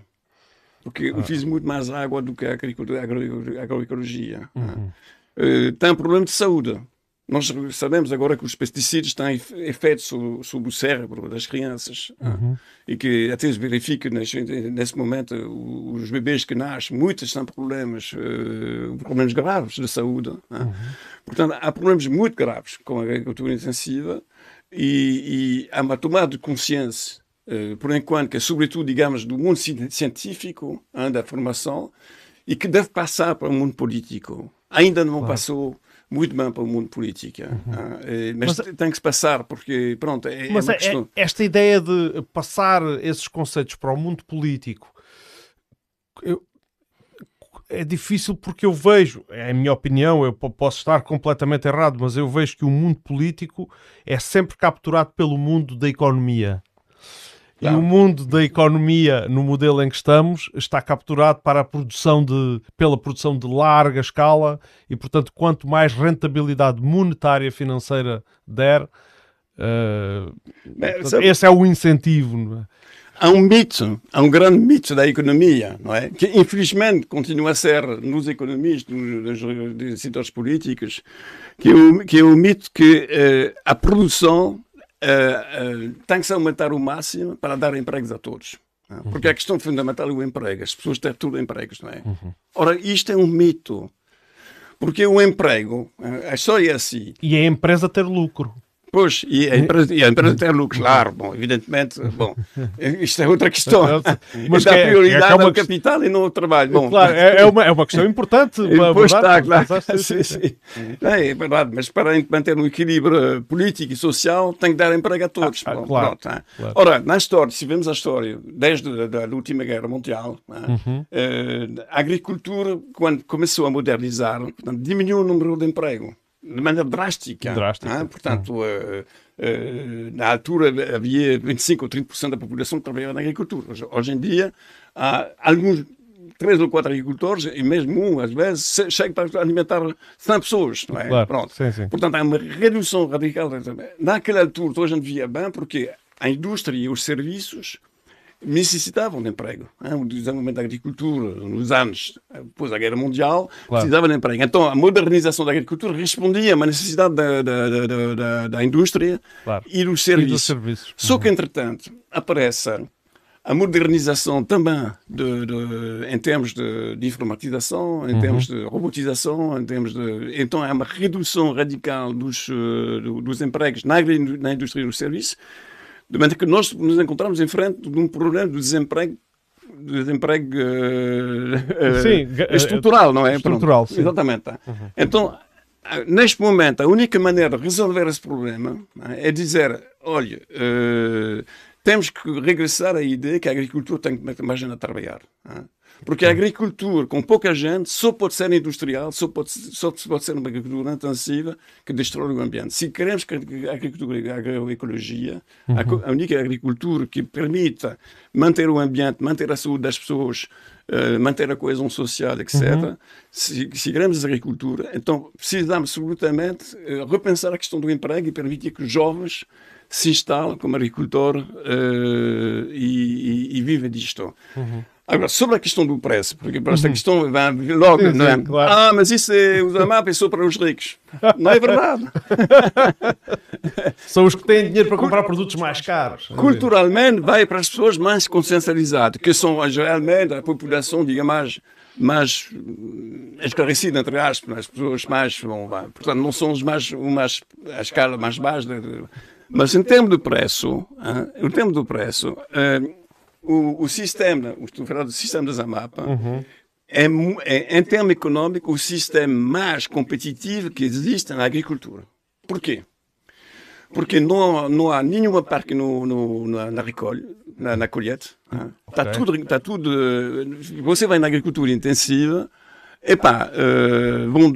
porque ah. fiz muito mais água do que a agricultura, a agroecologia. Uhum. Uh, tem um problema de saúde. Nós sabemos agora que os pesticidas têm efeito sobre, sobre o cérebro das crianças uhum. e que até se verifica nesse, nesse momento os bebês que nascem, muitos têm problemas, uh, problemas graves de saúde. Uhum. Portanto, há problemas muito graves com a agricultura intensiva e, e há uma tomada de consciência por enquanto, que é sobretudo, digamos, do mundo científico, da formação, e que deve passar para o mundo político. Ainda não claro. passou muito bem para o mundo político. Uhum. mas, mas, tem que se passar, porque, pronto, é, mas é, questão... é esta ideia de passar esses conceitos para o mundo político, eu, é difícil porque eu vejo, é a minha opinião, eu posso estar completamente errado, mas eu vejo que o mundo político é sempre capturado pelo mundo da economia. E o mundo da economia, no modelo em que estamos, está capturado para a produção de, pela produção de larga escala e, portanto, quanto mais rentabilidade monetária financeira der, uh, portanto, esse é o incentivo. há um mito, há um grande mito da economia, não é? Que infelizmente continua a ser nos economistas, nos, nos setores políticos, que é o, que é o mito que uh, a produção uh, tem que se aumentar o máximo para dar empregos a todos. Uhum. Porque a questão fundamental é o emprego, as pessoas têm tudo empregos, não é? Uhum. Ora, isto é um mito. Porque o emprego, história é assim. E a empresa ter lucro. Pois, e a empresa, e a empresa tem lucros, claro, bom, evidentemente, bom, isto é outra questão. Mas dá é, prioridade é, é ao capital e não ao trabalho. Bom, claro, é, é, uma, é uma questão importante. Pois está, claro. Sim, sim. É, verdade, mas para manter um equilíbrio político e social tem que dar emprego a todos. Ah, bom, claro, pronto, claro, Ora, na história, se vemos a história, desde a, a última guerra mundial, uhum. Eh, a agricultura, quando começou a modernizar, diminuiu o número de emprego de maneira drástica. drástica. É? Portanto, uh, uh, na altura havia 25 ou 30% da população que trabalhava na agricultura. Hoje, hoje, em dia, há alguns três ou quatro agricultores, e mesmo um, às vezes, chega para alimentar 100 pessoas. Não é? Claro. Pronto. Sim, sim. Portanto, há uma redução radical. Naquela altura, hoje a gente via bem, porque a indústria e os serviços necessitavam de emprego. Hein? O desenvolvimento da agricultura, nos anos depois da Guerra Mundial, claro. precisava de emprego. Então, a modernização da agricultura respondia a uma necessidade da, da, da, da, da indústria claro. e dos serviços. E dos serviços. Só que, uhum. entretanto, aparece a modernização também de, de, em termos de, de informatização, em uhum. termos de robotização, em termos de... Então, é uma redução radical dos, uh, dos empregos na, na indústria e nos serviços, de maneira que nós nos encontramos em frente de um problema de desemprego desemprego uh, sim, uh, estrutural, não é? Estrutural, Pronto. sim. Exatamente. Uhum. Então, neste momento, a única maneira de resolver esse problema é dizer, olha, uh, temos que regressar à ideia que a agricultura tem que meter mais gente a trabalhar. Porque a agricultura, com pouca gente, só pode ser industrial, só pode, só pode ser uma agricultura intensiva que destrói o ambiente. Se queremos que a agricultura e a agroecologia, uhum. a única agricultura que permita manter o ambiente, manter a saúde das pessoas, uh, manter a coesão social, etc., uhum. se, se queremos a agricultura, então precisamos absolutamente uh, repensar a questão do emprego e permitir que os jovens se instalem como agricultor uh, e, e, e vivem disto. Uhum. Agora, sobre a questão do preço, porque para esta uhum. questão vai logo, sim, não é? Sim, claro. Ah, mas isso é, o é só para os ricos. Não é verdade. São os que têm dinheiro para comprar produtos mais caros. Culturalmente, vai para as pessoas mais consciencializadas, que são realmente a população, diga mais, mais esclarecida, entre aspas, as pessoas mais. Bom, portanto, não são os mais, mais, a escala mais baixa. Mas em termos de preço, em termos do preço, o, o sistema, estou falando do sistema da Zamapa, uhum. é, é, em termos econômicos, o sistema mais competitivo que existe na agricultura. Por quê? Porque não, não há nenhuma parte no, no, na, na recolha, na, na colheita. Está okay. tudo, tá tudo. Você vai na agricultura intensiva, epá, uh, bom,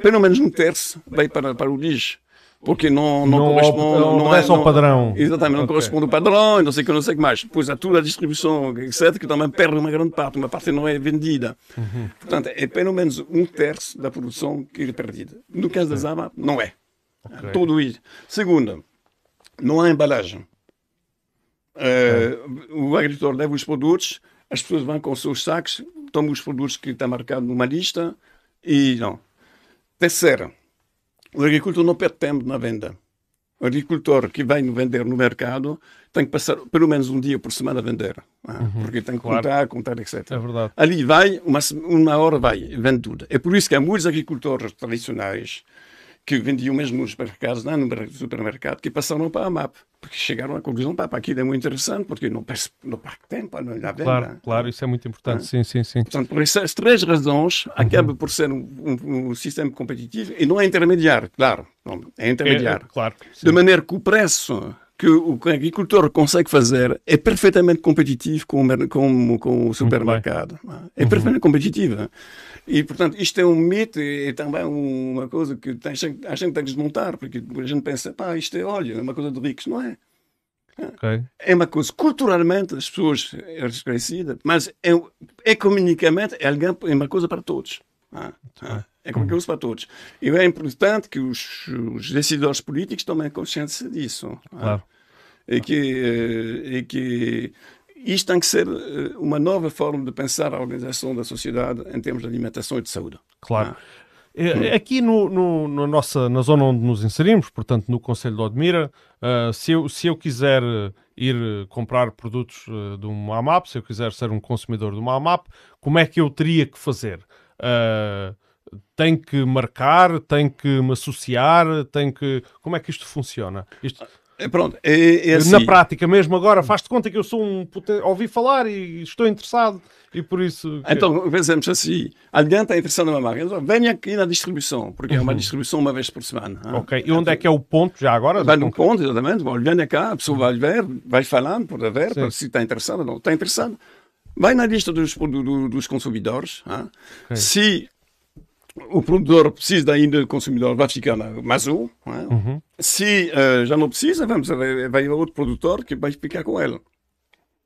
pelo menos um terço vai para, para o lixo porque não, não, não corresponde. Não, não é só o padrão. Exatamente, não okay. corresponde ao padrão, não sei que, não sei que mais. Depois há toda a distribuição, etc., que também perde uma grande parte, uma parte não é vendida. Uhum. Portanto, é pelo menos um terço da produção que é perdida. No caso da Zama, não é. Okay. Tudo isso. Segundo, não há embalagem. Uh, o agricultor leva os produtos, as pessoas vão com os seus sacos, tomam os produtos que estão marcados numa lista e não. Terceiro, o agricultor não perde tempo na venda. O agricultor que vem vender no mercado tem que passar pelo menos um dia por semana a vender. Ah, uhum, porque tem que claro. contar, contar, etc. É verdade. Ali vai, uma, uma hora vai, vende tudo. É por isso que há muitos agricultores tradicionais que vendiam mesmo nos supermercados, não no supermercado, que passaram para a MAP, porque chegaram à conclusão, pá, aquilo é muito interessante, porque não perde, não perde tempo, não há Claro, claro, isso é muito importante, ah. sim, sim, sim. Portanto, por essas três razões, uhum. acaba por ser um, um, um, sistema competitivo e não é intermediário, claro, não, é intermediário. É, claro. Sim. De maneira que o preço que o agricultor consegue fazer é perfeitamente competitivo com o, com, com o supermercado. É uhum. perfeitamente competitivo. E, portanto, isto é um mito e também uma coisa que tem, a gente tem que desmontar, porque a gente pensa, pá, isto é, olha, é uma coisa de ricos. Não é. Okay. É uma coisa, culturalmente, as pessoas é desconhecida, mas é, economicamente é, é uma coisa para todos. Ah, ah, é coisa para todos. E é importante que os, os decisores políticos tomem consciência disso. Ah. Claro. E que, e que isto tem que ser uma nova forma de pensar a organização da sociedade em termos de alimentação e de saúde. Claro. Ah. Aqui no, no, no, nossa, na zona onde nos inserimos, portanto no Conselho de Odmira, uh, se, eu, se eu quiser ir comprar produtos uh, de uma AMAP, se eu quiser ser um consumidor de uma AMAP, como é que eu teria que fazer? Uh, tem que marcar, tem que me associar, tem que. Como é que isto funciona? Isto... É, pronto, é, é assim. Na prática mesmo agora, faz-te conta que eu sou um. Ouvi falar e estou interessado e por isso. Então, pensamos assim: alguém está interessado numa marca, então, venha aqui na distribuição, porque uhum. é uma uhum. distribuição uma vez por semana. Ok, e onde é que é o ponto já agora? Vai no ponto, exatamente. Bom, venha cá, a pessoa vai ver, vai falando, por ver, se está interessado ou não. Está interessado? Vai na lista dos, do, dos consumidores. Okay. Se o produtor precisa ainda do consumidor, vai ficar na Mazul. É? Uhum. Se uh, já não precisa, vamos, vai outro produtor que vai ficar com ele.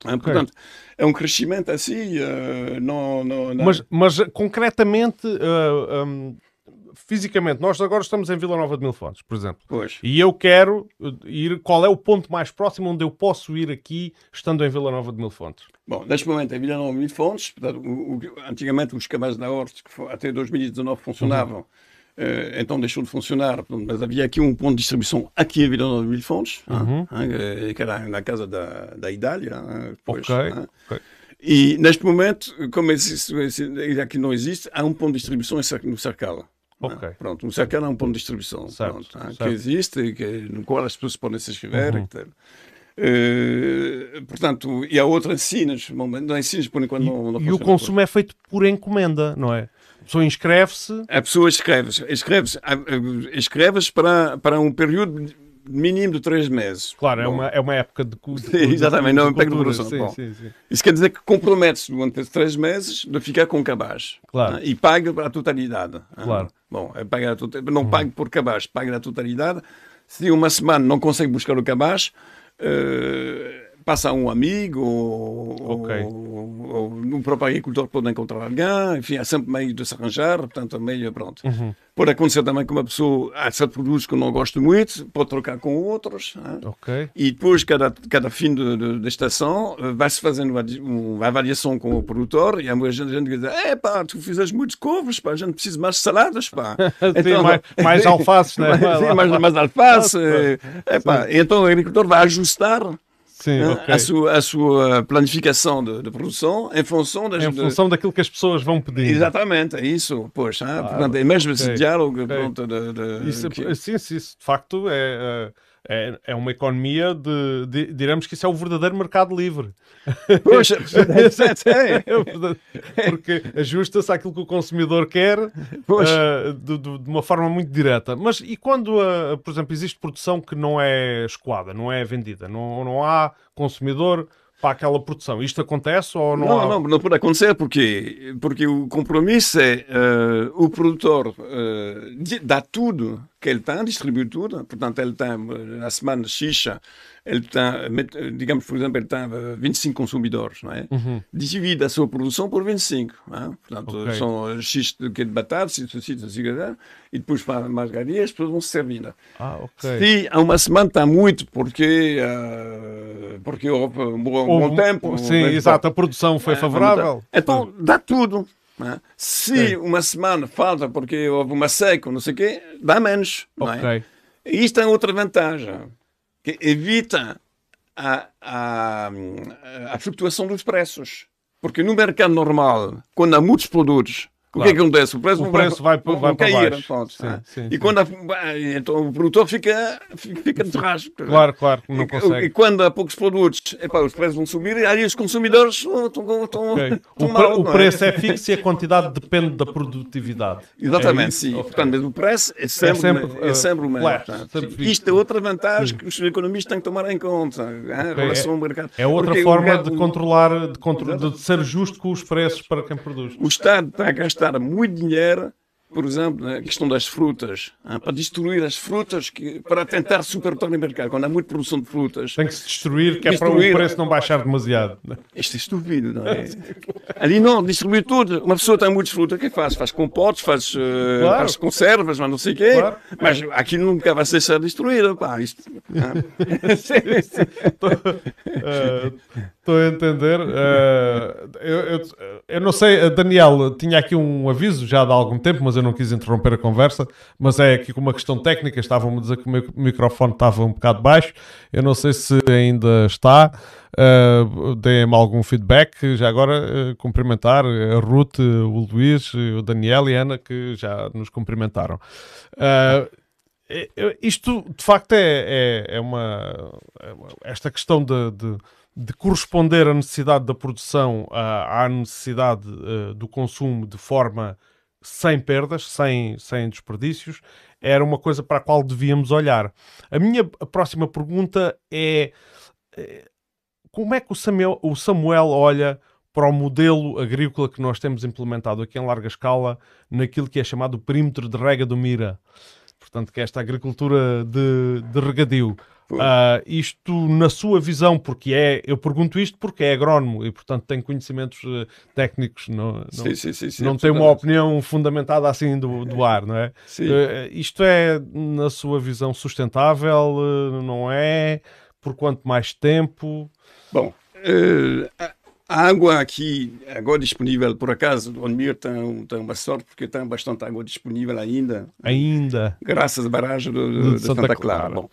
Okay. Portanto, é um crescimento assim, uh, não, não, não, Mas, mas concretamente, uh, um, fisicamente, nós agora estamos em Vila Nova de Mil Fontes, por exemplo. Pois. E eu quero ir. Qual é o ponto mais próximo onde eu posso ir aqui, estando em Vila Nova de Mil Fontes? Bom, neste momento, em Vila Nova de Mil Fontes, portanto, o, o, antigamente os cabais da Horte, que até 2019 funcionavam. Uhum. Uh, então deixou de funcionar, mas havia aqui um ponto de distribuição aqui em Vila Nova de Mil Fontes, uhum. hein, que era na casa da, da Idália. Depois, okay. okay. E neste momento, como esse, esse, aqui não existe, há um ponto de distribuição no Cercala. Okay. Pronto, um Cercala é um ponto de distribuição certo, pronto, certo. que existe, que, no qual as pessoas podem se inscrever. Uhum. Uh, portanto, e há outras ensinas, não ensinas por enquanto e, não, não E o consumo é feito por encomenda, não é? A pessoa inscreve-se. A pessoa escreve-se. Escreve-se escreve para, para um período mínimo de três meses. Claro, é uma, é uma época de, de Exatamente, não é uma época de produção. Sim, sim, sim. Isso quer dizer que compromete-se durante três meses de ficar com cabaz. Claro. Né? E paga a totalidade. Claro. Bom, é paga totalidade. não uhum. paga por cabaz, paga a totalidade. Se uma semana não consegue buscar o cabaz, uh, passa um amigo ou, okay. ou, ou, um próprio agricultor pode encontrar alguém, enfim, há sempre meio de se arranjar, portanto, meio pronto. Uhum. Pode acontecer também que uma pessoa, há certos produtos que não gosta muito, pode trocar com outros, okay. e depois, cada, cada fim de, de, de estação, eh, vai-se fazendo uma, uma, avaliação com o produtor, e há muita gente que diz, é pá, tu fizeste muitos couves, pá, a gente precisa mais saladas, pá. então, mais, mais alfaces, né? mais, mais, mais alface, é, pá. então o agricultor vai ajustar Sim, okay. a, sua, a sua planificação de, de, produção em função das, em função daquilo que as pessoas vão pedir. Exatamente, é isso. Pois, ah, portanto, é mesmo esse diálogo. Okay. Pronto, de, de, isso, que... Sim, sim, isso de facto é, é, é uma economia de, de, diremos que isso é o verdadeiro mercado livre. Poxa, é, é porque ajusta-se àquilo que o consumidor quer uh, de, de, uma forma muito direta. Mas e quando, uh, por exemplo, existe produção que não é escoada, não é vendida, não, não há consumidor para aquela produção. Isto acontece ou não? Não, há... não, não pode acontecer porque, porque o compromisso é uh, o produtor uh, dá tudo que ele tem, distribui tudo. Portanto, ele tem na semana xixa ele tem, digamos, por exemplo, ele tem 25 consumidores, não é? Uhum. Divide a sua produção por 25. Não é? Portanto, okay. são X de, de batatas, isso, isso, isso, e depois para mais garias, as pessoas vão se servindo. Ah, ok. Se há uma semana está muito, porque, uh, porque houve um bom, bom tempo. Sim, exato, a produção foi favorável. Então, dá tudo. É? Se uma semana falta porque houve uma seca, não sei o quê, dá menos. Okay. Não é? E isto tem outra vantagem que evita a, a, a flutuação dos preços. Porque no mercado normal, quando há muitos produtos, Claro. O que é que acontece? O preço, o preço vai, vai, vai, cair. Para baixo. Pronto, sim, sim, e sim. quando há, então o produtor fica, fica de rasgo. Claro, claro, não consegue. E, quando há poucos produtos, epá, os preços vão subir e aí os consumidores estão, estão, okay. estão o, mal, o preço é? é? fixo e a quantidade depende da produtividade. Exatamente, é sim. Okay. Portanto, mas o preço é sempre, é sempre, é sempre o mesmo. Sempre Isto é outra vantagem que os economistas têm que tomar em conta okay. em relação ao mercado. É outra Porque forma de controlar, de, control, de ser justo com os preços para quem produz. O Estado está a gastar gastar muito dinheiro por exemplo, a questão das frutas, ah, para destruir as frutas, que, para tentar superar o mercado, quando há muita produção de frutas. Tem que se destruir, que destruir, é para o preço não baixar demasiado. Isto é estúpido, não é? Ali não, destruir tudo. Uma pessoa tem muitas frutas, o que faz? Faz compotes, faz, uh, claro. faz conservas, mas não sei o quê. Claro. Mas aquilo nunca vai ser destruído. Pá, isto, uh, Estou a entender. Uh, eu, eu, eu, não sei, Daniel, tinha aqui um aviso já de algum tempo, mas eu não quis interromper a conversa. Mas é aqui com uma questão técnica. Estavam-me a dizer que o meu microfone estava um bocado baixo. Eu não sei se ainda está. Uh, Deem-me algum feedback. Já agora, uh, cumprimentar a Ruth, o Luís, o Daniel e a Ana, que já nos cumprimentaram. Uh, isto de facto é, é, é, uma, é esta questão de, de de corresponder à necessidade da produção à, necessidade uh, do consumo de forma sem perdas, sem, sem desperdícios, era uma coisa para a qual devíamos olhar. A minha próxima pergunta é eh, como é que o Samuel, o Samuel olha para o modelo agrícola que nós temos implementado aqui em larga escala naquilo que é chamado perímetro de rega do Mira. Portanto, que é esta agricultura de, de regadio. Uh, isto na sua visão, porque é, eu pergunto isto porque é agrónomo e portanto tem conhecimentos uh, técnicos, não, não, sim, sim, sim, sim não tem uma opinião fundamentada assim do, do ar, não é? Uh, isto é, na sua visão, sustentável, não é? Por quanto mais tempo? Bom, a água aqui, agora disponível, por acaso, o Onmir tem, tem uma sorte porque tem bastante água disponível ainda. Ainda? Graças à barragem de, de, de Santa, Santa Clara. Clara. Bom,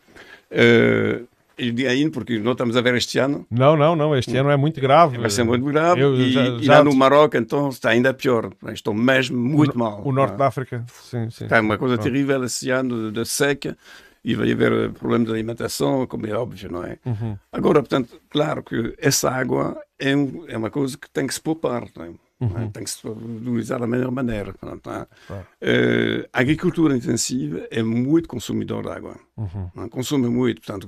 Uh, digo ainda porque não estamos a ver este ano. Não, não, não. Este ano é muito grave. Vai ser muito grave. Eu, e, já, e lá no Marrocos, então, está ainda pior. Estou mesmo muito o, mal. O norte ah. da África, sim, sim. Está uma coisa terrível esse ano de, seca e vai haver problemas de alimentação, como é óbvio, não é? Uhum. Agora, portanto, claro que essa água é, um, é uma coisa que tem que se poupar. Não? É? Uhum. Tem que se valorizar da melhor maneira. Claro. Uh, a agricultura intensiva é muito consumidor de água. Uhum. É? Consome muito, portanto,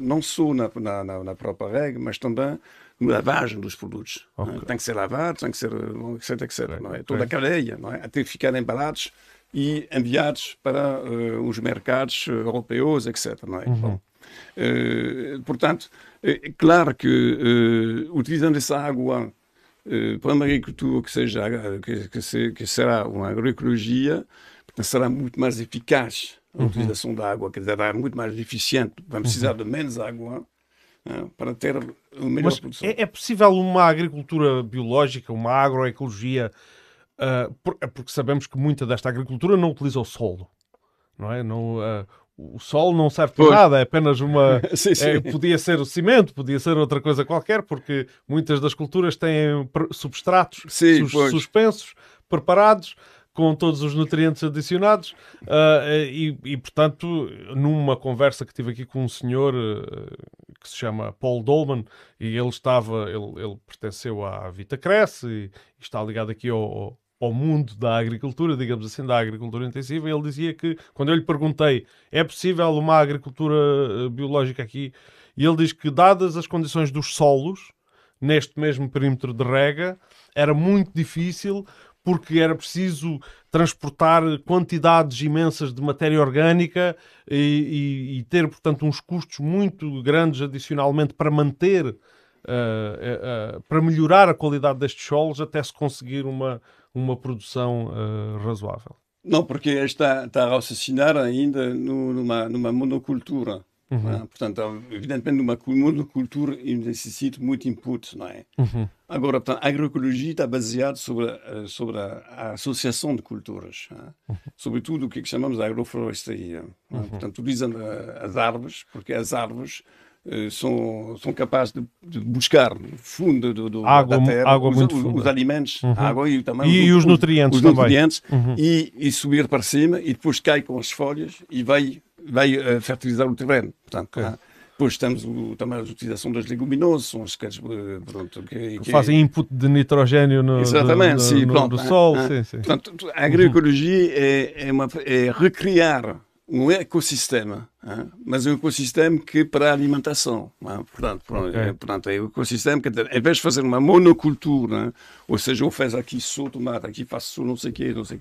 não só na, na, na, própria regra, mas também na lavagem dos produtos. É? Okay. Tem que ser lavado, tem que ser, etc, etc. Não é? Toda a cadeia, não é? até ficar embalados e enviados para uh, os mercados europeus, etc. É? Uhum. Bom, uh, portanto, é claro que utilizando essa água eh, para uma agricultura que, seja, que, que, se, que será uma agroecologia, será muito mais eficaz a uhum. utilização da água, que será muito mais eficiente, vamos precisar uhum. de menos água né, para ter uma melhor Mas produção. É, é, possível uma agricultura biológica, uma agroecologia, uh, por, é porque sabemos que muita desta agricultura não utiliza o solo, não é? Não, uh, o sol não serve para nada, é apenas uma. sim, sim. É, podia ser o cimento, podia ser outra coisa qualquer, porque muitas das culturas têm substratos sim, sus suspensos, preparados, com todos os nutrientes adicionados. Uh, e, e, portanto, numa conversa que tive aqui com um senhor uh, que se chama Paul Dolman, e ele estava, ele, ele pertenceu à Vita Cresce e, e está ligado aqui ao ao mundo da agricultura, digamos assim, da agricultura intensiva, ele dizia que, quando eu lhe perguntei, é possível uma agricultura eh, biológica aqui? E ele diz que, dadas as condições dos solos, neste mesmo perímetro de rega, era muito difícil porque era preciso transportar quantidades imensas de matéria orgânica e, e, e ter, portanto, uns custos muito grandes adicionalmente para manter, uh, uh, uh, para melhorar a qualidade destes solos até se conseguir uma, uma produção uh, razoável. Não, porque está, está a raciocinar ainda numa, numa monocultura. Uhum. É? Portanto, evidentemente, numa monocultura necessita muito input, não é? Uhum. Agora, portanto, a agroecologia está baseada sobre, sobre a, associação de culturas, é? uhum. sobretudo o que chamamos de agroflorestaria. É? Uhum. Portanto, utilizando eh, as árvores, porque as árvores são, são capazes de, de buscar no fundo do, do água, da terra água os, muito os, alimentos, uhum. água e também e, os, os nutrientes, os nutrientes uhum. e, e, subir para cima e depois cai com as folhas e vai, vai uh, fertilizar o terreno. Portanto, okay. ah, depois temos o, também a utilização das leguminosas, são as que, eh, pronto, que, que fazem input de nitrogênio no, Exatamente, do, sim, no, do sol. Ah, sim, sim. Portanto, a agroecologia uhum. é, é, uma, é recriar um ecossistema, hein? mas um ecossistema que para a alimentação. Hein? Portanto, okay. é, portanto, é um ecossistema que, em vez de fazer uma monocultura, hein? ou seja, eu faço aqui só tomate, aqui faço só não sei o quê, não sei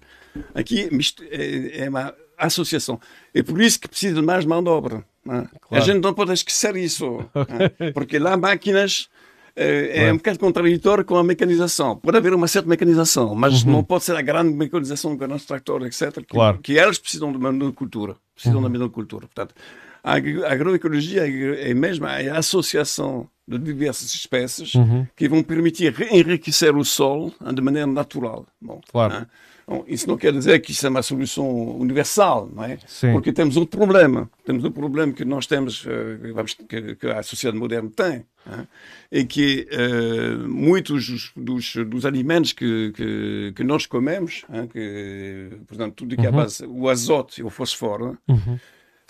Aqui é, é, uma associação. É por isso que precisa de mais mão de obra. Claro. A gente não pode esquecer isso, porque lá máquinas é, é um bocado contraditório com a mecanização. Pode haver uma certa mecanização, mas uhum. não pode ser a grande mecanização com o nosso tractor, etc. Que, claro. que elas precisam de uma monocultura. Precisam uhum. da monocultura. Portanto, a agroecologia é mesmo a associação de diversas espécies uhum. que vão permitir enriquecer o solo de maneira natural. Bom, claro. Né? Bom, isso não quer dizer que isso é uma solução universal, não é? Sim. Porque temos outro problema. Temos um problema que nós temos, eh, que, a sociedade moderna tem, é? e que uh, muitos dos, dos, alimentos que, que, que nós comemos, é? que, portanto, tudo que é uhum. base, o azoto e o fósforo, uhum.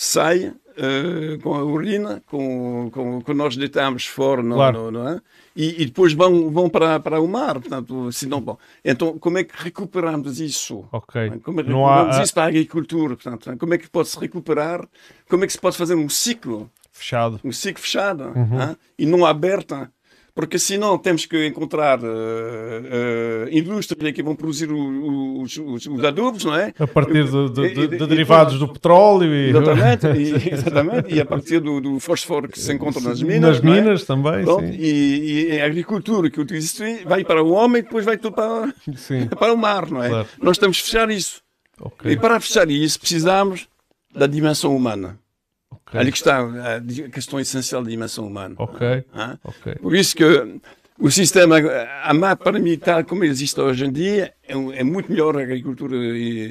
Sai uh, com a urina, com, com, com nós deitamos fora, não, claro. não, não é? E, e, depois vão, vão para, para o mar. Portanto, senão, bom. Então, como é que recuperamos isso? Ok. Como é que não recuperamos há... isso para a agricultura? Portanto, como é que pode-se recuperar? Como é que se pode fazer um ciclo? Fechado. Um ciclo fechado uhum. e não aberto porque senão temos que encontrar uh, uh, indústrias que vão produzir o, os, os, os, adubos, não é? A partir de, de, de, de derivados do petróleo e... Exatamente, e, exatamente, e a partir do, do, fósforo que se encontra nas minas. Nas é? minas é? também, Pronto, sim. E, e, a agricultura que utiliza vai para o homem e depois vai tudo para, para o mar, não é? Claro. Nós temos que fechar isso. Okay. E para fechar isso precisamos da dimensão humana. Okay. Ali que está a questão essencial da dimensão humana. Ok. Ah? okay. Por isso que o sistema AMAP, para mim, tal como existe hoje em dia, é, é muito melhor a agricultura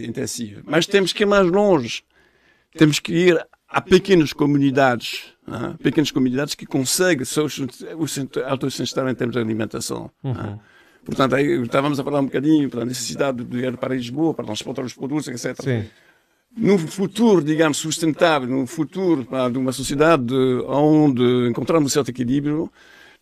intensiva. Mas temos que ir mais longe. Temos que ir a pequenas comunidades, ah? pequenas comunidades que conseguem se autossustentar em termos de alimentação. Uhum. Portanto, aí, estávamos a falar um bocadinho da necessidade de ir para Lisboa, para transportar os produtos, etc. Sim no futuro, digamos, sustentável, no futuro de uma sociedade onde encontramos um certo equilíbrio,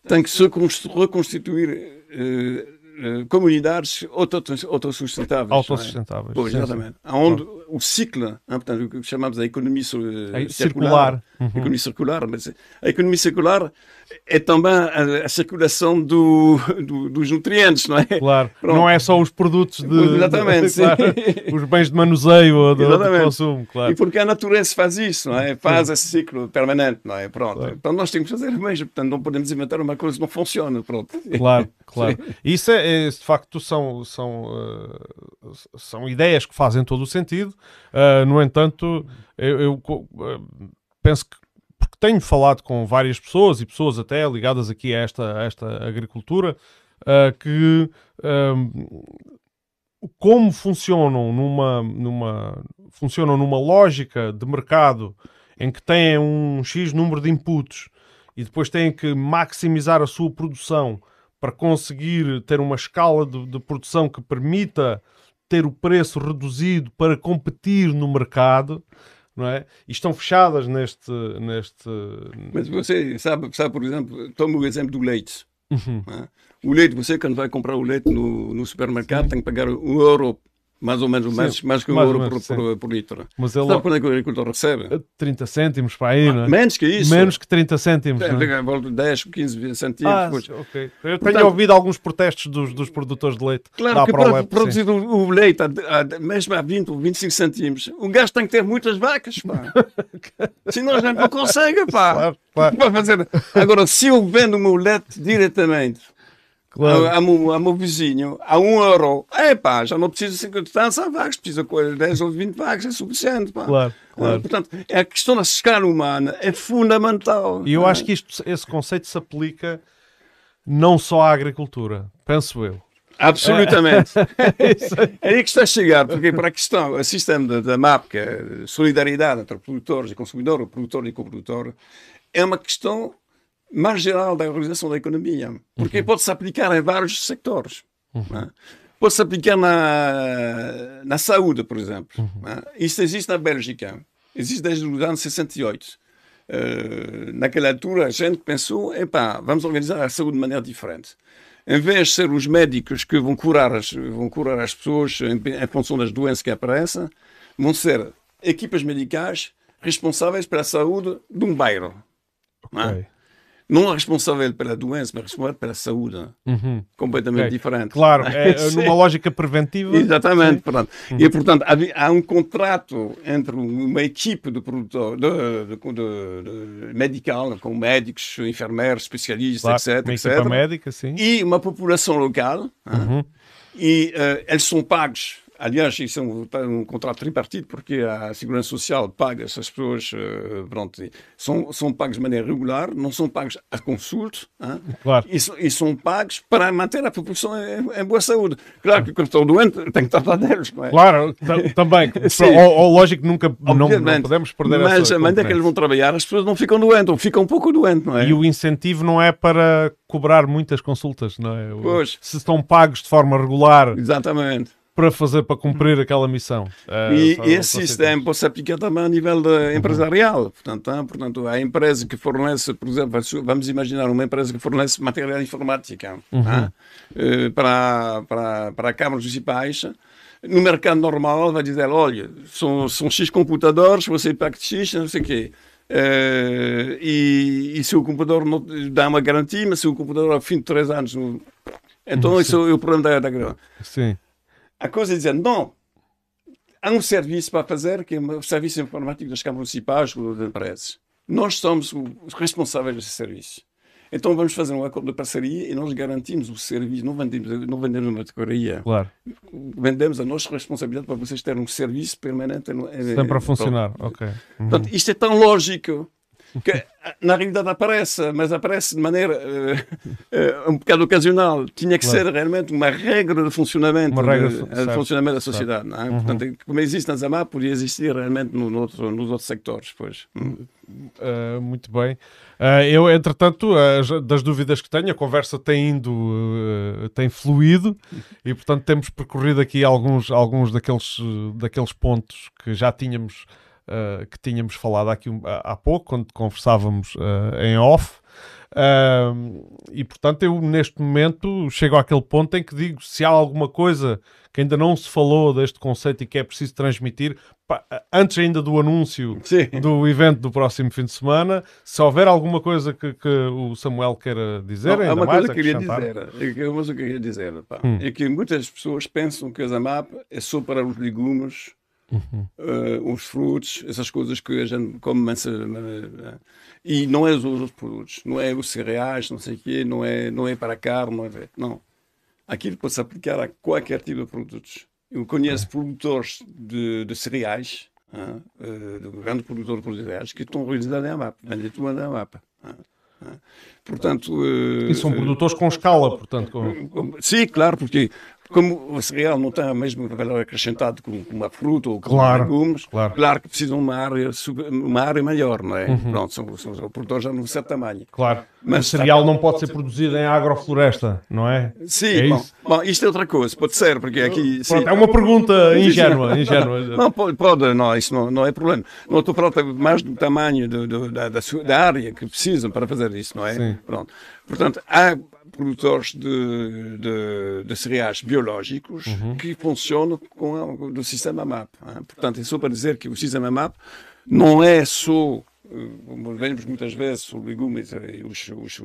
tem que se reconstituir eh, eh, comunidades autossustentáveis. Autossustentáveis. É? Pois, exatamente. Onde o ciclo, hein, portanto, o que chamamos de economia uh, circular, uhum. economia circular, mas a economia circular é também a, a circulação do, do, dos nutrientes, não é? Claro, Pronto. não é só os produtos de, Exatamente, claro, os bens de manuseio ou de, de, consumo, claro. E porque a natureza faz isso, não é? Faz sim. esse ciclo permanente, não é? Pronto. Claro. Então nós temos que fazer o mesmo, portanto não podemos inventar uma coisa que não funciona, pronto. Claro, claro. Isso é, é, de facto são, são, uh, são ideias que fazem todo o sentido. Uh, no entanto, eu, eu uh, penso que porque tenho falado com várias pessoas e pessoas até ligadas aqui a esta, a esta agricultura que como funcionam numa, numa, funcionam numa lógica de mercado em que têm um X número de inputs e depois têm que maximizar a sua produção para conseguir ter uma escala de, de produção que permita ter o preço reduzido para competir no mercado, não é? E estão fechadas neste. neste... Mas você sabe, sabe, por exemplo, toma o exemplo do leite. Uhum. É? O leite, você quando vai comprar o leite no, no supermercado Sim. tem que pagar um euro mais ou menos, mais, mais que um euro menos, por, por, por, litro. Mas ele... Sabe quando é que o agricultor recebe? 30 cêntimos para aí, não é? Menos que isso. Menos que 30 cêntimos. É, é? volta 10, 15, 20 cêntimos. Ah, ok. Eu tenho Portanto, ouvido alguns protestos dos, dos produtores de leite. Claro que para, produzir o, o, leite, a, a, mesmo a 20 ou 25 centímetros, o gajo tem que ter muitas vacas, pá. Senão a gente não consegue, pá. Claro, claro. Fazer. Agora, se eu vendo o meu leite diretamente Claro. A, a, a, meu vizinho, a um euro, é pá, já não preciso de 50 vagas, precisa de 10 ou 20 vagas, é suficiente. Pá. Claro, claro. Portanto, a questão da escala humana é fundamental. E eu acho que isto, esse conceito se aplica não só à agricultura, penso eu. Absolutamente. é aí que está a chegar, porque para a questão, o sistema da, da MAP, que é solidariedade entre produtores e consumidor, produtor e coprodutor, é uma questão mais geral da organização da economia, porque uhum. pode-se aplicar em vários sectores. Uhum. É? Pode-se aplicar na, na saúde, por exemplo. Uhum. É? Isso existe na Bélgica, existe desde os anos 68. Uh, naquela altura, a gente pensou: epá, vamos organizar a saúde de maneira diferente. Em vez de ser os médicos que vão curar as, vão curar as pessoas em, em função das doenças que aparecem, vão ser equipas medicais responsáveis pela saúde de um bairro. É? Okay. É? Não é responsável pela doença, mas responsável pela saúde. Uhum. Completamente okay. diferente. Claro, é, é numa lógica preventiva. Exatamente. Portanto. Uhum. E, portanto, há, há, um contrato entre uma equipe de produtor, de, de, de, de medical, com médicos, enfermeiros, especialistas, claro, etc. Uma etc. médica, sim. E uma população local. Uhum. E uh, eles são pagos aliás, isso é um, um, contrato tripartite, porque a Segurança Social paga essas pessoas, uh, pronto, são, são pagos de maneira regular, não são pagos a consulta, claro. e, e, são pagos para manter a população em, em boa saúde. Claro que quando estão doentes, tem que tratar deles. É? Claro, também. ou, ou, lógico, nunca não, não, podemos perder mas, essa Mas a que eles vão trabalhar, as pessoas não ficam doentes, ou ficam um pouco doentes, não é? E o incentivo não é para cobrar muitas consultas, não é? Pois. Se estão pagos de forma regular. Exatamente para fazer, para cumprir aquela missão. Uh, e esse sistema pode se aplicar também a nível empresarial. Portanto, hein, portanto, a empresa que fornece, por exemplo, vamos imaginar uma empresa que fornece material informática uhum. hein, para, para, para câmaras municipais. No mercado normal vai dizer, olha, são, são X computadores, você paga X, não sei o quê. Uh, e, e se o computador não dá uma garantia, mas se o computador ao fim de 3 anos... Não... Então, Sim. esse é o problema da, da... Sim a coisa é dizer, não, há um serviço para fazer, que é o serviço informático das câmaras municipais ou das empresas. Nós somos os responsáveis desse serviço. Então vamos fazer um acordo de parceria e nós garantimos o serviço, não vendemos, não vendemos uma categoria. Claro. Vendemos a nossa responsabilidade para vocês terem um serviço permanente. Sempre a funcionar, ok. Uhum. Portanto, isto é tão lógico que na realidade aparece, mas aparece de maneira uh, uh, um bocado ocasional. Tinha que claro. ser realmente uma regra de funcionamento, uma regra de, de funcionamento da sociedade. É? uhum. Portanto, como existe na Zama, podia existir realmente no, no outro, nos outros sectores. Pois. Uh, muito bem. eu, entretanto, das dúvidas que tenho, a conversa tem indo, tem fluído e, portanto, temos percorrido aqui alguns, alguns daqueles, daqueles pontos que já tínhamos uh, que tínhamos falado aqui há pouco, quando conversávamos uh, em off. Uh, e portanto, eu neste momento chego àquele ponto em que digo: se há alguma coisa que ainda não se falou deste conceito e que é preciso transmitir, pá, antes ainda do anúncio Sim. do evento do próximo fim de semana, se houver alguma coisa que, que o Samuel queira dizer, não, ainda uma mais coisa que eu queria dizer, uma coisa que eu queria dizer pá, hum. é que muitas pessoas pensam que a Zamap é só para os legumes Uhum. Uh, os frutos, essas coisas que a gente come mansa, uh, e não é os outros produtos, não é os cereais, não sei o quê, não é, não é para a carne, não é, não. Aquilo pode se aplicar a qualquer tipo de produtos. Eu conheço é. produtores de, de cereais, uh, de grandes produtores de cereais, que estão realizados em AMAP, vendem tudo em AMAP. Portanto, e são produtores com escala, portanto. Com... Sim, claro, porque como o cereal não tem o mesmo valor acrescentado que uma fruta ou com claro, legumes, claro. claro que precisam de uma área, uma área maior, não é? Uhum. Pronto, são, são, são produtores já de um certo tamanho. Claro. Mas o cereal não pode ser produzido em agrofloresta, não é? Sim, é bom, bom, isto é outra coisa, pode ser, porque aqui... Pronto, sim, é uma pergunta ingênua. ingênua. não, pode, pode, não, isso não, não é problema. Não estou falando mais do tamanho do, do, da, da, da, área que precisam para fazer isso, não é? Sim. Pronto. Portanto, há produtores de, de, de cereais biológicos uhum. que funcionam com o sistema MAP. Hein? Portanto, é só para dizer que o sistema MAP não é só como vemos muitas vezes os legumes e os, os,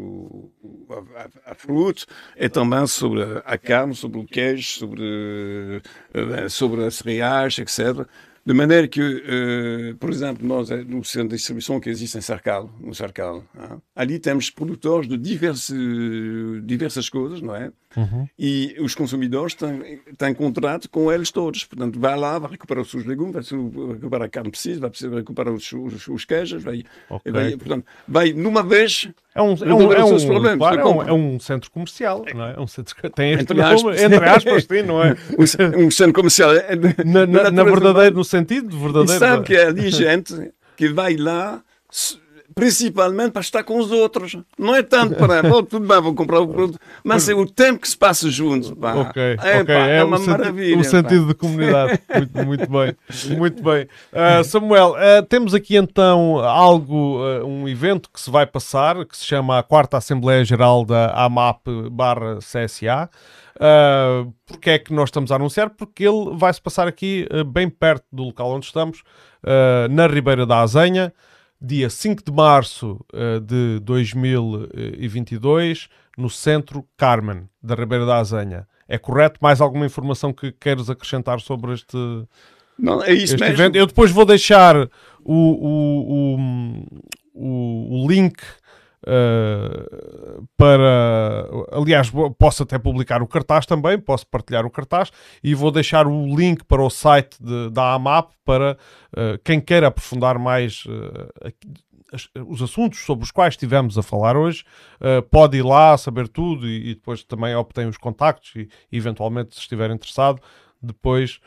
a, a fruta, é também sobre a carne, sobre o queijo, sobre, eh, sobre as cereais, etc. De maneira que, uh, por exemplo, nós, eh, no centro de distribuição que existe em Cercal, no Cercal, hein? ali temos produtores de diversas, diversas coisas, não é? Uhum. E os consumidores têm, têm contrato com eles todos. Portanto, vai lá, vai recuperar os seus legumes, vai recuperar a carne precisa, vai precisar recuperar os, os, os queijos, vai, okay. vai, portanto, vai numa vez. É um, é um, é um, problemas, claro, é, um, é um centro comercial, não é? é um centro, tem este entre, aspas, entre aspas, sim, não é? Um, centro comercial. É, na, na, na verdadeiro, no sentido verdadeiro. E sabe que é ali gente que vai lá principalmente para estar com os outros. Não é tanto para, oh, tudo bem, vou comprar o produto, mas é o tempo que se passa junto. Pá. Ok, é, okay. Pá, é, é uma maravilha. o sentido de comunidade. muito, muito bem, muito bem. Uh, Samuel, uh, temos aqui então algo, uh, um evento que se vai passar, que se chama a Quarta Assembleia Geral da AMAP barra CSA. Uh, porque é que nós estamos a anunciar? Porque ele vai se passar aqui bem perto do local onde estamos, na Ribeira da Azenha dia 5 de março uh, de 2022, no Centro Carmen, da Ribeira da Azenha. É correto? Mais alguma informação que queres acrescentar sobre este, Não, é isso mesmo. evento? Eu depois vou deixar o, o, o, o link uh, para. Aliás, posso até publicar o cartaz também, posso partilhar o cartaz e vou deixar o link para o site de, da AMAP para uh, quem queira aprofundar mais uh, os assuntos sobre os quais estivemos a falar hoje, pode ir lá saber tudo e, depois também obtém os contactos e, eventualmente, se estiver interessado, depois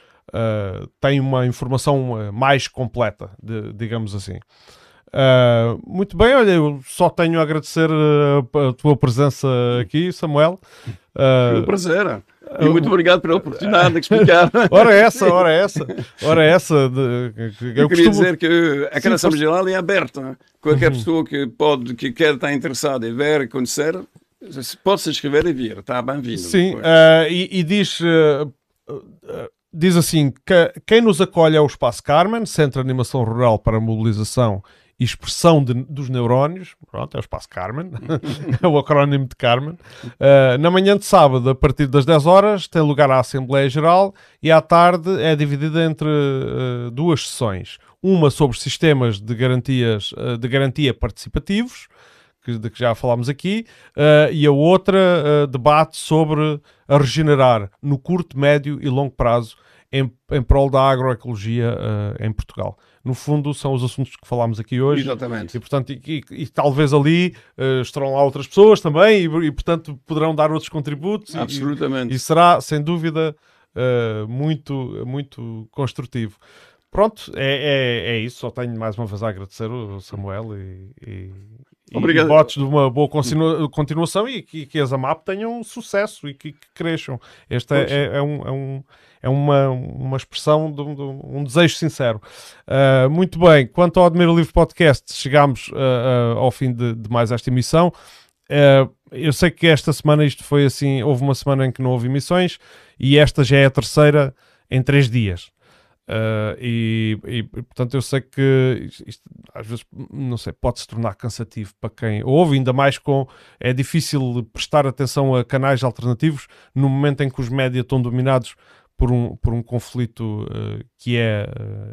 tem uma informação mais completa, digamos assim. Uh, muito bem, olha, eu só tenho a agradecer a, a tua presença aqui, Samuel. Uh, um prazer. E muito obrigado pela oportunidade de explicar. ora essa, ora essa, ora essa. De, eu, eu queria costumo... dizer que a Canção Regional é aberta. Qualquer uhum. pessoa que pode, que quer estar interessada em ver e conhecer, pode se inscrever e vir. Está bem-vindo. Sim, uh, e, e, diz. Uh, diz assim: que quem nos acolhe é o Espaço Carmen, Centro de Animação Rural para Mobilização e expressão de, dos neurónios, pronto, é o espaço Carmen, é o acrónimo de Carmen. Uh, na manhã de sábado, a partir das 10 horas, tem lugar a Assembleia Geral e à tarde é dividida entre uh, duas sessões. Uma sobre sistemas de, garantias, uh, de garantia participativos, que, de que já falámos aqui, e a outra debate sobre a regenerar no curto, médio e longo prazo em, em prol da agroecologia em Portugal no fundo, são os assuntos que falámos aqui hoje. Exatamente. E, portanto, e, e, e talvez ali uh, estarão lá outras pessoas também e, portanto, poderão dar outros contributos. Absolutamente. E, será, sem dúvida, uh, muito, muito construtivo. Pronto, é, é, é, isso. Só tenho mais uma vez a agradecer o Samuel e, e, Obrigado. e votos de uma boa continua, continuação e que, que as AMAP tenham sucesso e que, que cresçam. Este é, é, é, um, é um é uma, uma expressão de um, de um desejo sincero. Uh, muito bem, quanto ao Admiro Livre Podcast, chegámos uh, uh, ao fim de, de, mais esta emissão. eu sei que esta semana isto foi assim, houve uma semana em que não houve emissões e esta já é a terceira em três dias. Uh, e, e, portanto eu sei que isto, às vezes não sei pode se tornar cansativo para quem ouve ainda mais com é difícil prestar atenção a canais alternativos no momento em que os média estão dominados por um, por um conflito uh, que é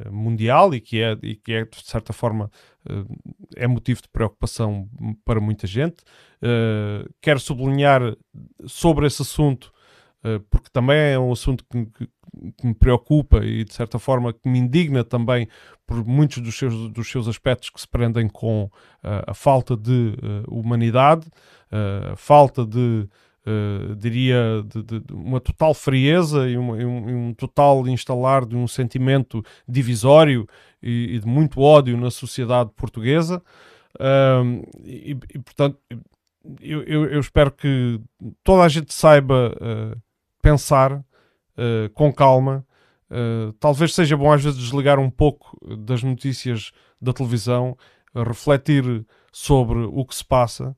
uh, mundial e que é, e que é, de certa forma, uh, é motivo de preocupação para muita gente. quero sublinhar sobre esse assunto, porque também é um assunto que, que, que, me preocupa e, de certa forma, que me indigna também por muitos dos seus, dos seus aspectos que se prendem com a falta de humanidade, a falta de uh, diria, de, de, uma total frieza e um, um, um, total instalar de um sentimento divisório e, e de muito ódio na sociedade portuguesa. Uh, e, e, portanto, eu, eu, eu, espero que toda a gente saiba uh, pensar eh, com calma. talvez seja bom às vezes desligar um pouco das notícias da televisão, refletir sobre o que se passa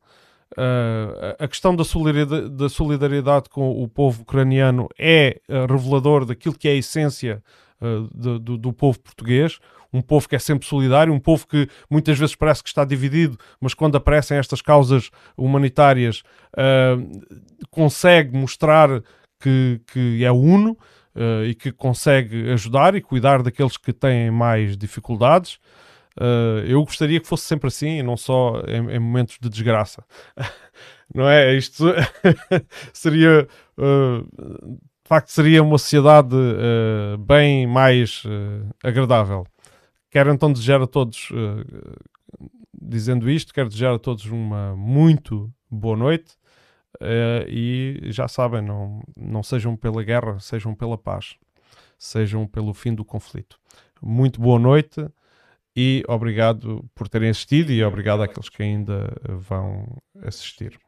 Uh, a questão da solidariedade, da solidariedade, com o povo ucraniano é uh, revelador daquilo que é a essência uh, de, do, do, povo português. Um povo que é sempre solidário, um povo que muitas vezes parece que está dividido, mas quando aparecem estas causas humanitárias consegue mostrar que, que é uno e que consegue ajudar e cuidar daqueles que têm mais dificuldades. Uh, eu gostaria que fosse sempre assim e não só em, em momentos de desgraça. não é? Isto seria. Uh, de facto, seria uma sociedade uh, bem mais agradável. Quero então desejar a todos, dizendo isto, quero desejar a todos uma muito boa noite. e já sabem, não, não sejam pela guerra, sejam pela paz, sejam pelo fim do conflito. Muito boa noite e obrigado por terem assistido e obrigado àqueles que ainda vão assistir.